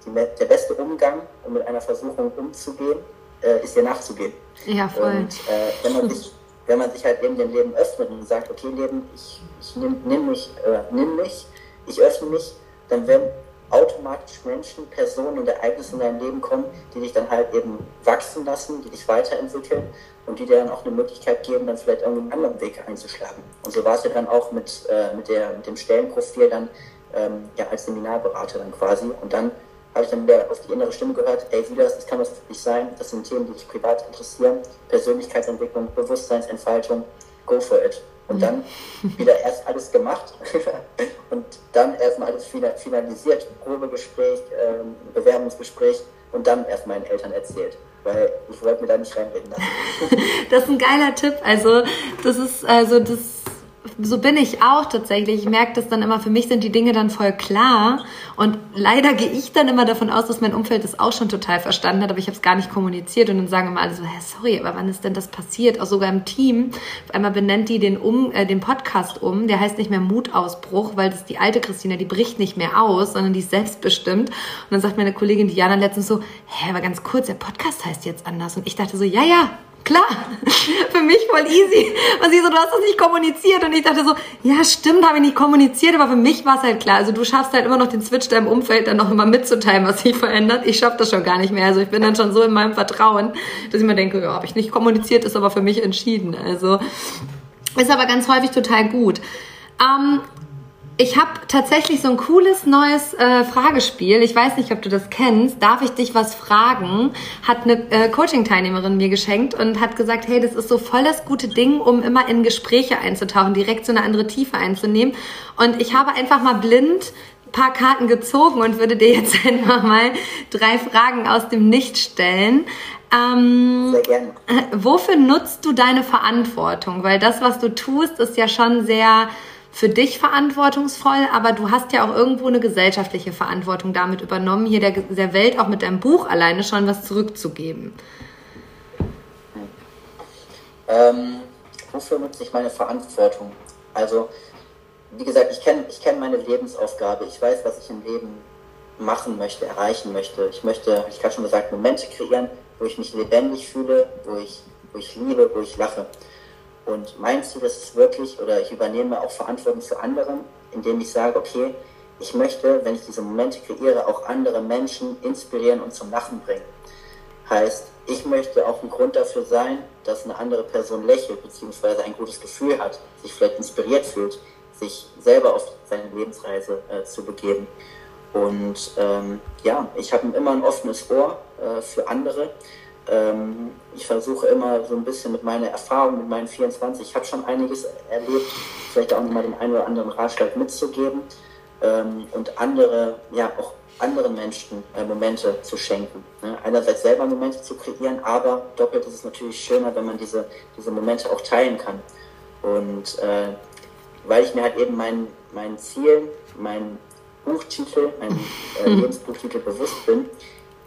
die, der beste Umgang, um mit einer Versuchung umzugehen, äh, ist ihr nachzugehen. Ja, voll. Und äh, wenn man sich wenn man sich halt eben dem Leben öffnet und sagt, okay Leben, ich, ich nimm, nimm mich, äh, nimm mich, ich öffne mich, dann werden automatisch Menschen, Personen und Ereignisse in dein Leben kommen, die dich dann halt eben wachsen lassen, die dich weiterentwickeln und die dir dann auch eine Möglichkeit geben, dann vielleicht irgendeinen anderen Weg einzuschlagen. Und so war es ja dann auch mit, äh, mit, der, mit dem Stellenprofil dann ähm, ja, als Seminarberater dann quasi. Und dann habe ich dann wieder auf die innere Stimme gehört, ey, wie das, das kann was für dich sein, das sind Themen, die dich privat interessieren, Persönlichkeitsentwicklung, Bewusstseinsentfaltung, go for it. Und dann wieder erst alles gemacht und dann erstmal alles finalisiert, Probegespräch, ähm, Bewerbungsgespräch und dann erst meinen Eltern erzählt weil ich wollte mir da nicht reinreden lassen. das ist ein geiler Tipp. Also das ist also das so bin ich auch tatsächlich. Ich merke das dann immer, für mich sind die Dinge dann voll klar. Und leider gehe ich dann immer davon aus, dass mein Umfeld das auch schon total verstanden hat, aber ich habe es gar nicht kommuniziert. Und dann sagen immer alle so, hä, sorry, aber wann ist denn das passiert? Auch sogar im Team. Auf einmal benennt die den, um, äh, den Podcast um. Der heißt nicht mehr Mutausbruch, weil das die alte Christina, die bricht nicht mehr aus, sondern die ist selbstbestimmt. Und dann sagt meine Kollegin Diana letztens so, hä, aber ganz kurz, der Podcast heißt jetzt anders. Und ich dachte so, ja, ja, Klar, für mich voll easy. Und sie so, du hast das nicht kommuniziert. Und ich dachte so, ja, stimmt, habe ich nicht kommuniziert, aber für mich war es halt klar. Also du schaffst halt immer noch den Switch deinem Umfeld dann noch immer mitzuteilen, was sich verändert. Ich schaffe das schon gar nicht mehr. Also ich bin dann schon so in meinem Vertrauen, dass ich mir denke, ja, habe ich nicht kommuniziert, ist aber für mich entschieden. Also ist aber ganz häufig total gut. Ähm, ich habe tatsächlich so ein cooles neues äh, Fragespiel. Ich weiß nicht, ob du das kennst. Darf ich dich was fragen? Hat eine äh, Coaching-Teilnehmerin mir geschenkt und hat gesagt, hey, das ist so voll das gute Ding, um immer in Gespräche einzutauchen, direkt so eine andere Tiefe einzunehmen. Und ich habe einfach mal blind paar Karten gezogen und würde dir jetzt einfach mal drei Fragen aus dem Nicht stellen. Ähm, sehr gerne. Äh, wofür nutzt du deine Verantwortung? Weil das, was du tust, ist ja schon sehr für dich verantwortungsvoll, aber du hast ja auch irgendwo eine gesellschaftliche Verantwortung damit übernommen, hier der, der Welt auch mit deinem Buch alleine schon was zurückzugeben. Ähm, wofür nutze ich meine Verantwortung? Also, wie gesagt, ich kenne ich kenn meine Lebensaufgabe. Ich weiß, was ich im Leben machen möchte, erreichen möchte. Ich möchte, ich gerade schon gesagt, Momente kreieren, wo ich mich lebendig fühle, wo ich, wo ich liebe, wo ich lache. Und mein Ziel ist es wirklich, oder ich übernehme auch Verantwortung für andere, indem ich sage, okay, ich möchte, wenn ich diese Momente kreiere, auch andere Menschen inspirieren und zum Lachen bringen. Heißt, ich möchte auch ein Grund dafür sein, dass eine andere Person lächelt, beziehungsweise ein gutes Gefühl hat, sich vielleicht inspiriert fühlt, sich selber auf seine Lebensreise äh, zu begeben. Und ähm, ja, ich habe immer ein offenes Ohr äh, für andere ähm, ich versuche immer so ein bisschen mit meiner Erfahrung, mit meinen 24, ich habe schon einiges erlebt, vielleicht auch mal den einen oder anderen Ratschlag mitzugeben ähm, und andere, ja, auch anderen Menschen äh, Momente zu schenken. Ne? Einerseits selber Momente zu kreieren, aber doppelt ist es natürlich schöner, wenn man diese, diese Momente auch teilen kann. Und äh, weil ich mir halt eben mein, mein Ziel, mein Buchtitel, mein äh, Lebensbuchtitel bewusst bin,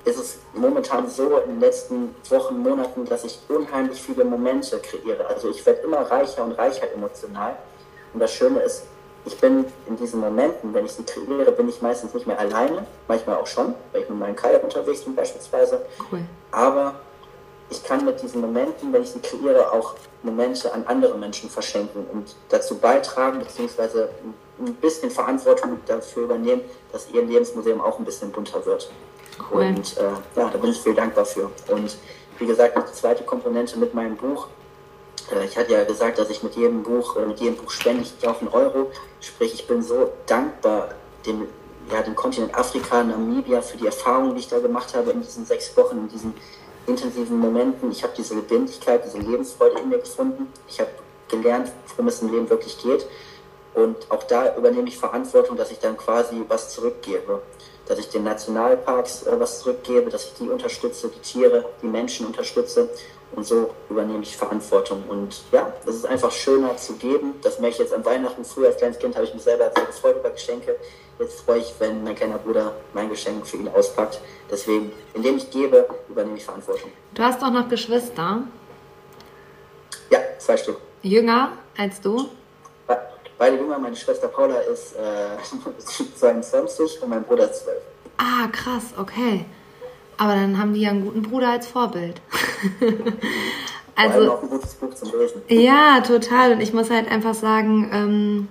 ist es momentan so in den letzten Wochen, Monaten, dass ich unheimlich viele Momente kreiere. Also ich werde immer reicher und reicher emotional. Und das Schöne ist, ich bin in diesen Momenten, wenn ich sie kreiere, bin ich meistens nicht mehr alleine, manchmal auch schon, weil ich mit meinem Kajak unterwegs bin beispielsweise. Cool. Aber ich kann mit diesen Momenten, wenn ich sie kreiere, auch Momente an andere Menschen verschenken und dazu beitragen, beziehungsweise ein bisschen Verantwortung dafür übernehmen, dass ihr Lebensmuseum auch ein bisschen bunter wird. Cool. Und äh, ja, da bin ich viel dankbar für. Und wie gesagt, die zweite Komponente mit meinem Buch. Äh, ich hatte ja gesagt, dass ich mit jedem Buch, äh, mit jedem Buch spende ich auf einen Euro. Sprich, ich bin so dankbar dem, ja, dem Kontinent Afrika, Namibia für die Erfahrungen, die ich da gemacht habe in diesen sechs Wochen, in diesen intensiven Momenten. Ich habe diese Lebendigkeit, diese Lebensfreude in mir gefunden. Ich habe gelernt, worum es im Leben wirklich geht. Und auch da übernehme ich Verantwortung, dass ich dann quasi was zurückgebe dass ich den Nationalparks äh, was zurückgebe, dass ich die unterstütze, die Tiere, die Menschen unterstütze und so übernehme ich Verantwortung. Und ja, es ist einfach schöner zu geben. Das merke ich jetzt an Weihnachten. Früher als kleines Kind habe ich mich selber sehr gefreut über Geschenke. Jetzt freue ich, wenn mein kleiner Bruder mein Geschenk für ihn auspackt. Deswegen, indem ich gebe, übernehme ich Verantwortung. Du hast auch noch Geschwister? Ja, zwei Stück. Jünger als du? Beide jünger. Meine Schwester Paula ist äh, 22 und mein Bruder 12. Ah, krass, okay. Aber dann haben die ja einen guten Bruder als Vorbild. Also, auch ein gutes Buch zum Lesen. Ja, total. Und ich muss halt einfach sagen, ähm,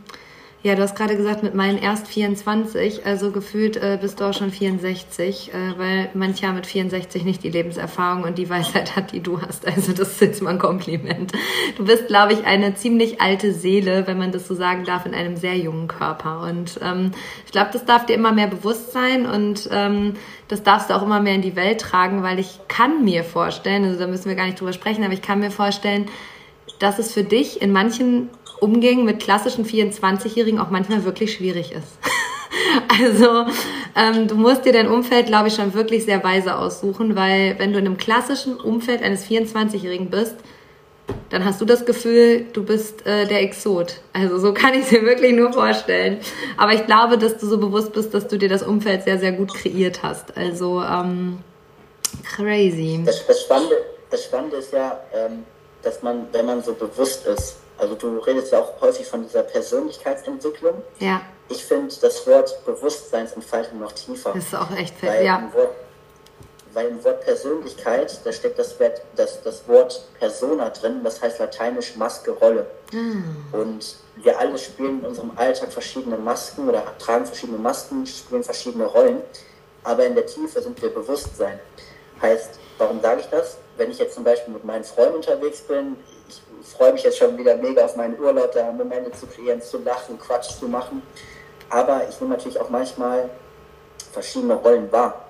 ja, du hast gerade gesagt, mit meinen erst 24, also gefühlt äh, bist du auch schon 64, äh, weil manche haben mit 64 nicht die Lebenserfahrung und die Weisheit hat, die du hast. Also das ist jetzt mal ein Kompliment. Du bist, glaube ich, eine ziemlich alte Seele, wenn man das so sagen darf, in einem sehr jungen Körper. Und ähm, ich glaube, das darf dir immer mehr bewusst sein und ähm, das darfst du auch immer mehr in die Welt tragen, weil ich kann mir vorstellen, also da müssen wir gar nicht drüber sprechen, aber ich kann mir vorstellen, dass es für dich in manchen Umgängen mit klassischen 24-Jährigen auch manchmal wirklich schwierig ist. also ähm, du musst dir dein Umfeld, glaube ich, schon wirklich sehr weise aussuchen, weil wenn du in einem klassischen Umfeld eines 24-Jährigen bist, dann hast du das Gefühl, du bist äh, der Exot. Also so kann ich es mir wirklich nur vorstellen. Aber ich glaube, dass du so bewusst bist, dass du dir das Umfeld sehr, sehr gut kreiert hast. Also ähm, crazy. Das, das, Spannende, das Spannende ist ja, ähm, dass man, wenn man so bewusst ist, also du redest ja auch häufig von dieser Persönlichkeitsentwicklung. Ja. Ich finde das Wort Bewusstseinsentfaltung noch tiefer. Das ist auch echt fett, ja. Im Wort, weil im Wort Persönlichkeit, da steckt das, Wort, das, das Wort Persona drin, das heißt lateinisch Maske, Rolle. Mm. Und wir alle spielen in unserem Alltag verschiedene Masken oder tragen verschiedene Masken, spielen verschiedene Rollen, aber in der Tiefe sind wir Bewusstsein. Heißt, warum sage ich das? Wenn ich jetzt zum Beispiel mit meinen Freunden unterwegs bin, freue mich jetzt schon wieder mega auf meinen Urlaub, da Momente zu kreieren, zu lachen, Quatsch zu machen. Aber ich nehme natürlich auch manchmal verschiedene Rollen wahr.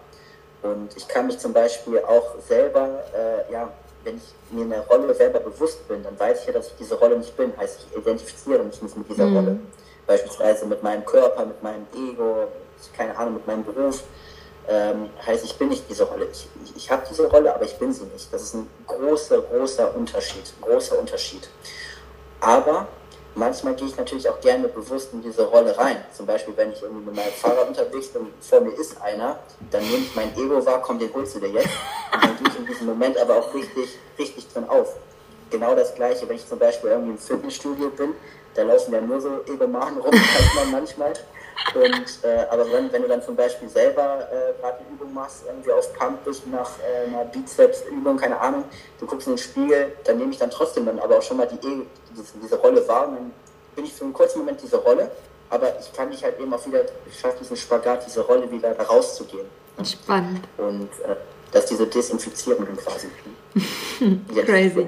Und ich kann mich zum Beispiel auch selber, äh, ja, wenn ich mir eine Rolle selber bewusst bin, dann weiß ich ja, dass ich diese Rolle nicht bin. Heißt, ich identifiziere mich nicht mit dieser mhm. Rolle. Beispielsweise mit meinem Körper, mit meinem Ego, keine Ahnung, mit meinem Beruf ähm, heißt, ich bin nicht diese Rolle. Ich, ich, ich habe diese Rolle, aber ich bin sie nicht. Das ist ein großer, großer Unterschied. großer Unterschied. Aber manchmal gehe ich natürlich auch gerne bewusst in diese Rolle rein. Zum Beispiel, wenn ich irgendwie mit meinem Fahrrad unterwegs bin, vor mir ist einer, dann nehme ich mein Ego wahr, komm, den holst du dir jetzt. Und dann gehe ich in diesem Moment aber auch richtig, richtig drin auf. Genau das Gleiche, wenn ich zum Beispiel irgendwie im Fitnessstudio bin, da laufen ja nur so Egomanen rum, manchmal. Und, äh, aber wenn, wenn du dann zum Beispiel selber äh, gerade eine Übung machst, irgendwie auf Pump bist nach äh, einer Bizepsübung, keine Ahnung, du guckst in den Spiegel, dann nehme ich dann trotzdem dann aber auch schon mal die, diese, diese Rolle wahr und dann bin ich für einen kurzen Moment diese Rolle, aber ich kann mich halt eben auch wieder, ich schaffe diesen Spagat, diese Rolle wieder rauszugehen. Spannend. Und äh, dass diese Desinfizierung quasi. Crazy.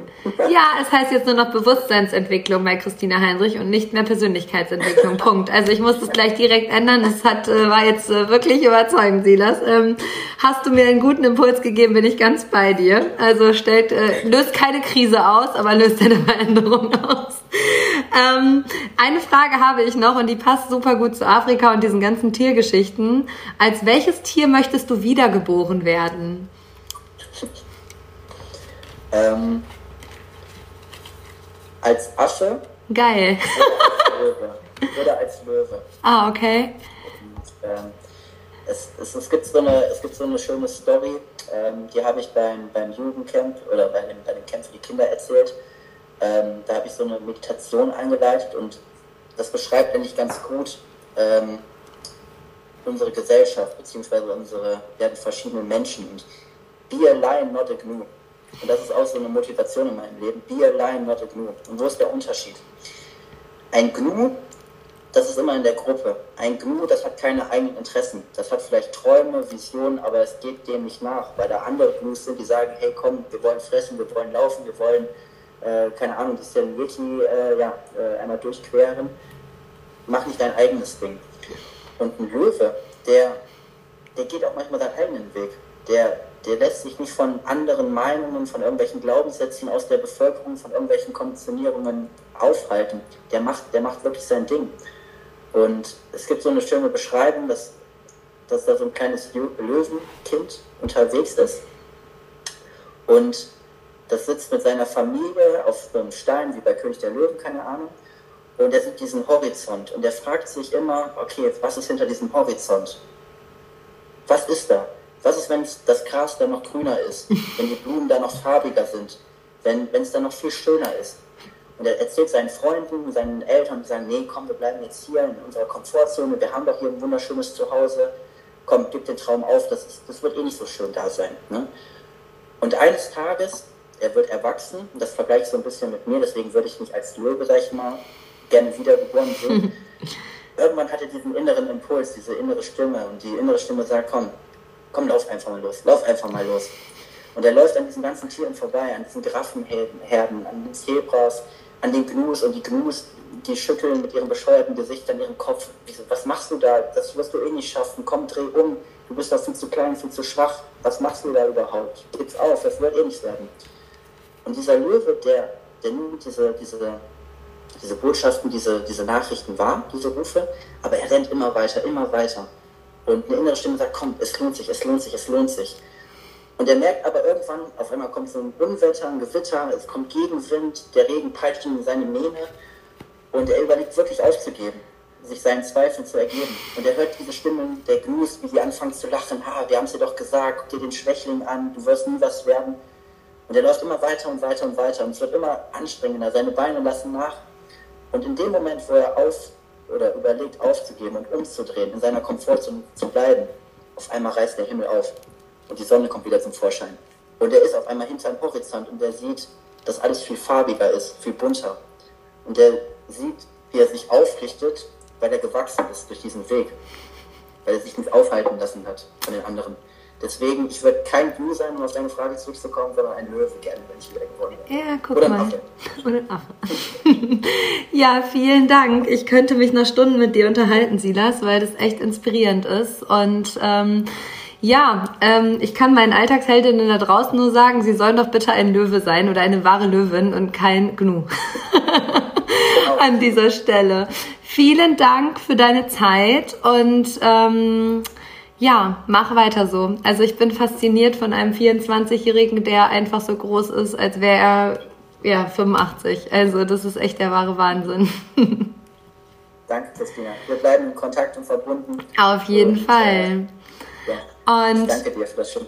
Ja, es heißt jetzt nur noch Bewusstseinsentwicklung bei Christina Heinrich und nicht mehr Persönlichkeitsentwicklung. Punkt. Also ich muss das gleich direkt ändern. Es hat, äh, war jetzt äh, wirklich überzeugend, Silas. Ähm, hast du mir einen guten Impuls gegeben, bin ich ganz bei dir. Also stellt, äh, löst keine Krise aus, aber löst eine Veränderung aus. Ähm, eine Frage habe ich noch und die passt super gut zu Afrika und diesen ganzen Tiergeschichten. Als welches Tier möchtest du wiedergeboren werden? Ähm, als Asche. Geil. Oder als Löwe. Ah, okay. Und, ähm, es, es, es, gibt so eine, es gibt so eine schöne Story, ähm, die habe ich beim, beim Jugendcamp oder bei dem, bei dem Camp für die Kinder erzählt. Ähm, da habe ich so eine Meditation eingeleitet und das beschreibt eigentlich ganz gut ähm, unsere Gesellschaft beziehungsweise unsere ja, verschiedenen Menschen. Und be a lion, not a gnu. Und das ist auch so eine Motivation in meinem Leben. Be a lion, not a gnu. Und wo ist der Unterschied? Ein Gnu, das ist immer in der Gruppe. Ein Gnu, das hat keine eigenen Interessen. Das hat vielleicht Träume, Visionen, aber es geht dem nicht nach. Weil da andere Gnus sind, die sagen, hey komm, wir wollen fressen, wir wollen laufen, wir wollen, äh, keine Ahnung, die Serengeti äh, ja, äh, einmal durchqueren. Mach nicht dein eigenes Ding. Und ein Löwe, der, der geht auch manchmal seinen eigenen Weg. Der, der lässt sich nicht von anderen Meinungen, von irgendwelchen Glaubenssätzen aus der Bevölkerung, von irgendwelchen Konditionierungen aufhalten. Der macht, der macht wirklich sein Ding. Und es gibt so eine schöne Beschreibung, dass, dass da so ein kleines Löwenkind unterwegs ist. Und das sitzt mit seiner Familie auf einem Stein, wie bei König der Löwen, keine Ahnung. Und er sieht diesen Horizont und er fragt sich immer, okay, was ist hinter diesem Horizont? Was ist da? Was ist, wenn das Gras da noch grüner ist, wenn die Blumen da noch farbiger sind, wenn, es da noch viel schöner ist? Und er erzählt seinen Freunden, seinen Eltern, die sagen, nee, komm, wir bleiben jetzt hier in unserer Komfortzone, wir haben doch hier ein wunderschönes Zuhause, komm, gib den Traum auf, das, ist, das wird eh nicht so schön da sein. Ne? Und eines Tages er wird erwachsen. Und das vergleiche ich so ein bisschen mit mir, deswegen würde ich mich als Löwe, sag ich mal, gerne wiedergeboren sehen. Irgendwann hat er diesen inneren Impuls, diese innere Stimme und die innere Stimme sagt, komm, komm, lauf einfach mal los, lauf einfach mal los. Und er läuft an diesen ganzen Tieren vorbei, an diesen Giraffenherden, an den Zebras, an den Gnus und die Gnus, die schütteln mit ihrem bescheuerten Gesicht an ihrem Kopf. Was machst du da? Das wirst du eh nicht schaffen. Komm, dreh um. Du bist doch viel zu klein, viel zu schwach. Was machst du da überhaupt? Gib's auf, das wird eh nichts werden. Und dieser Löwe, der, der nimmt diese, diese, diese Botschaften, diese, diese Nachrichten wahr, diese Rufe, aber er rennt immer weiter, immer weiter. Und eine innere Stimme sagt, komm, es lohnt sich, es lohnt sich, es lohnt sich. Und er merkt aber irgendwann, auf einmal kommt so ein Unwetter, ein Gewitter, es kommt Gegenwind, der Regen peitscht ihn in seine Mähne und er überlegt wirklich aufzugeben, sich seinen Zweifeln zu ergeben. Und er hört diese Stimmen der Gnus, wie die anfangen zu lachen, ha, wir haben es dir doch gesagt, guck dir den Schwächling an, du wirst nie was werden. Und er läuft immer weiter und weiter und weiter und es wird immer anstrengender, seine Beine lassen nach. Und in dem Moment, wo er auf oder überlegt aufzugeben und umzudrehen, in seiner Komfortzone zu bleiben, auf einmal reißt der Himmel auf und die Sonne kommt wieder zum Vorschein. Und er ist auf einmal hinter dem Horizont und er sieht, dass alles viel farbiger ist, viel bunter. Und er sieht, wie er sich aufrichtet, weil er gewachsen ist durch diesen Weg. Weil er sich nicht aufhalten lassen hat von den anderen. Deswegen, ich würde kein Gnu sein, um auf deine Frage zurückzukommen, sondern ein Löwe gerne, wenn ich wieder gewonnen hätte. Ja, guck Oder mal. Affe. Oder ein Affe. ja, vielen Dank. Ich könnte mich noch Stunden mit dir unterhalten, Silas, weil das echt inspirierend ist. Und ähm, ja, ähm, ich kann meinen Alltagsheldinnen da draußen nur sagen, sie sollen doch bitte ein Löwe sein oder eine wahre Löwin und kein Gnu. genau. An dieser Stelle. Vielen Dank für deine Zeit und ähm, ja, mach weiter so. Also ich bin fasziniert von einem 24-Jährigen, der einfach so groß ist, als wäre er ja 85. Also das ist echt der wahre Wahnsinn. Danke, Christina. Wir bleiben in Kontakt und verbunden. Auf jeden und, Fall. Ja. Und danke dir für das schöne.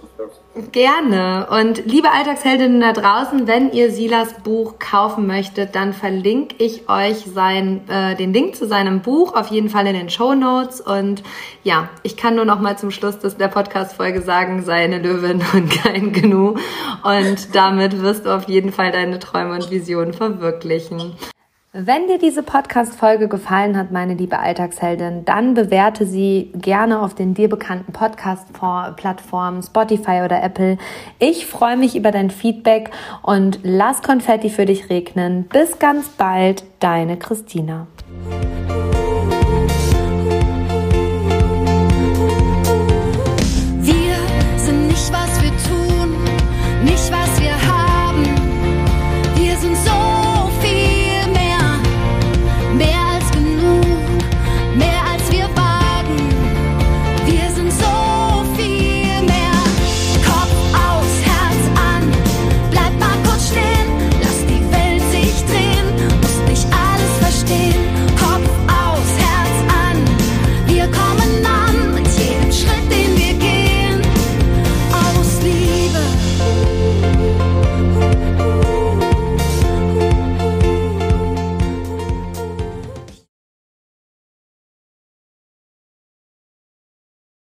Gerne. Und liebe Alltagsheldinnen da draußen, wenn ihr Silas Buch kaufen möchtet, dann verlinke ich euch sein, äh, den Link zu seinem Buch auf jeden Fall in den Show Notes. Und ja, ich kann nur noch mal zum Schluss des, der Podcast-Folge sagen, sei eine Löwin und kein Gnu. Und damit wirst du auf jeden Fall deine Träume und Visionen verwirklichen. Wenn dir diese Podcast-Folge gefallen hat, meine liebe Alltagsheldin, dann bewerte sie gerne auf den dir bekannten Podcast-Plattformen Spotify oder Apple. Ich freue mich über dein Feedback und lass Konfetti für dich regnen. Bis ganz bald, deine Christina.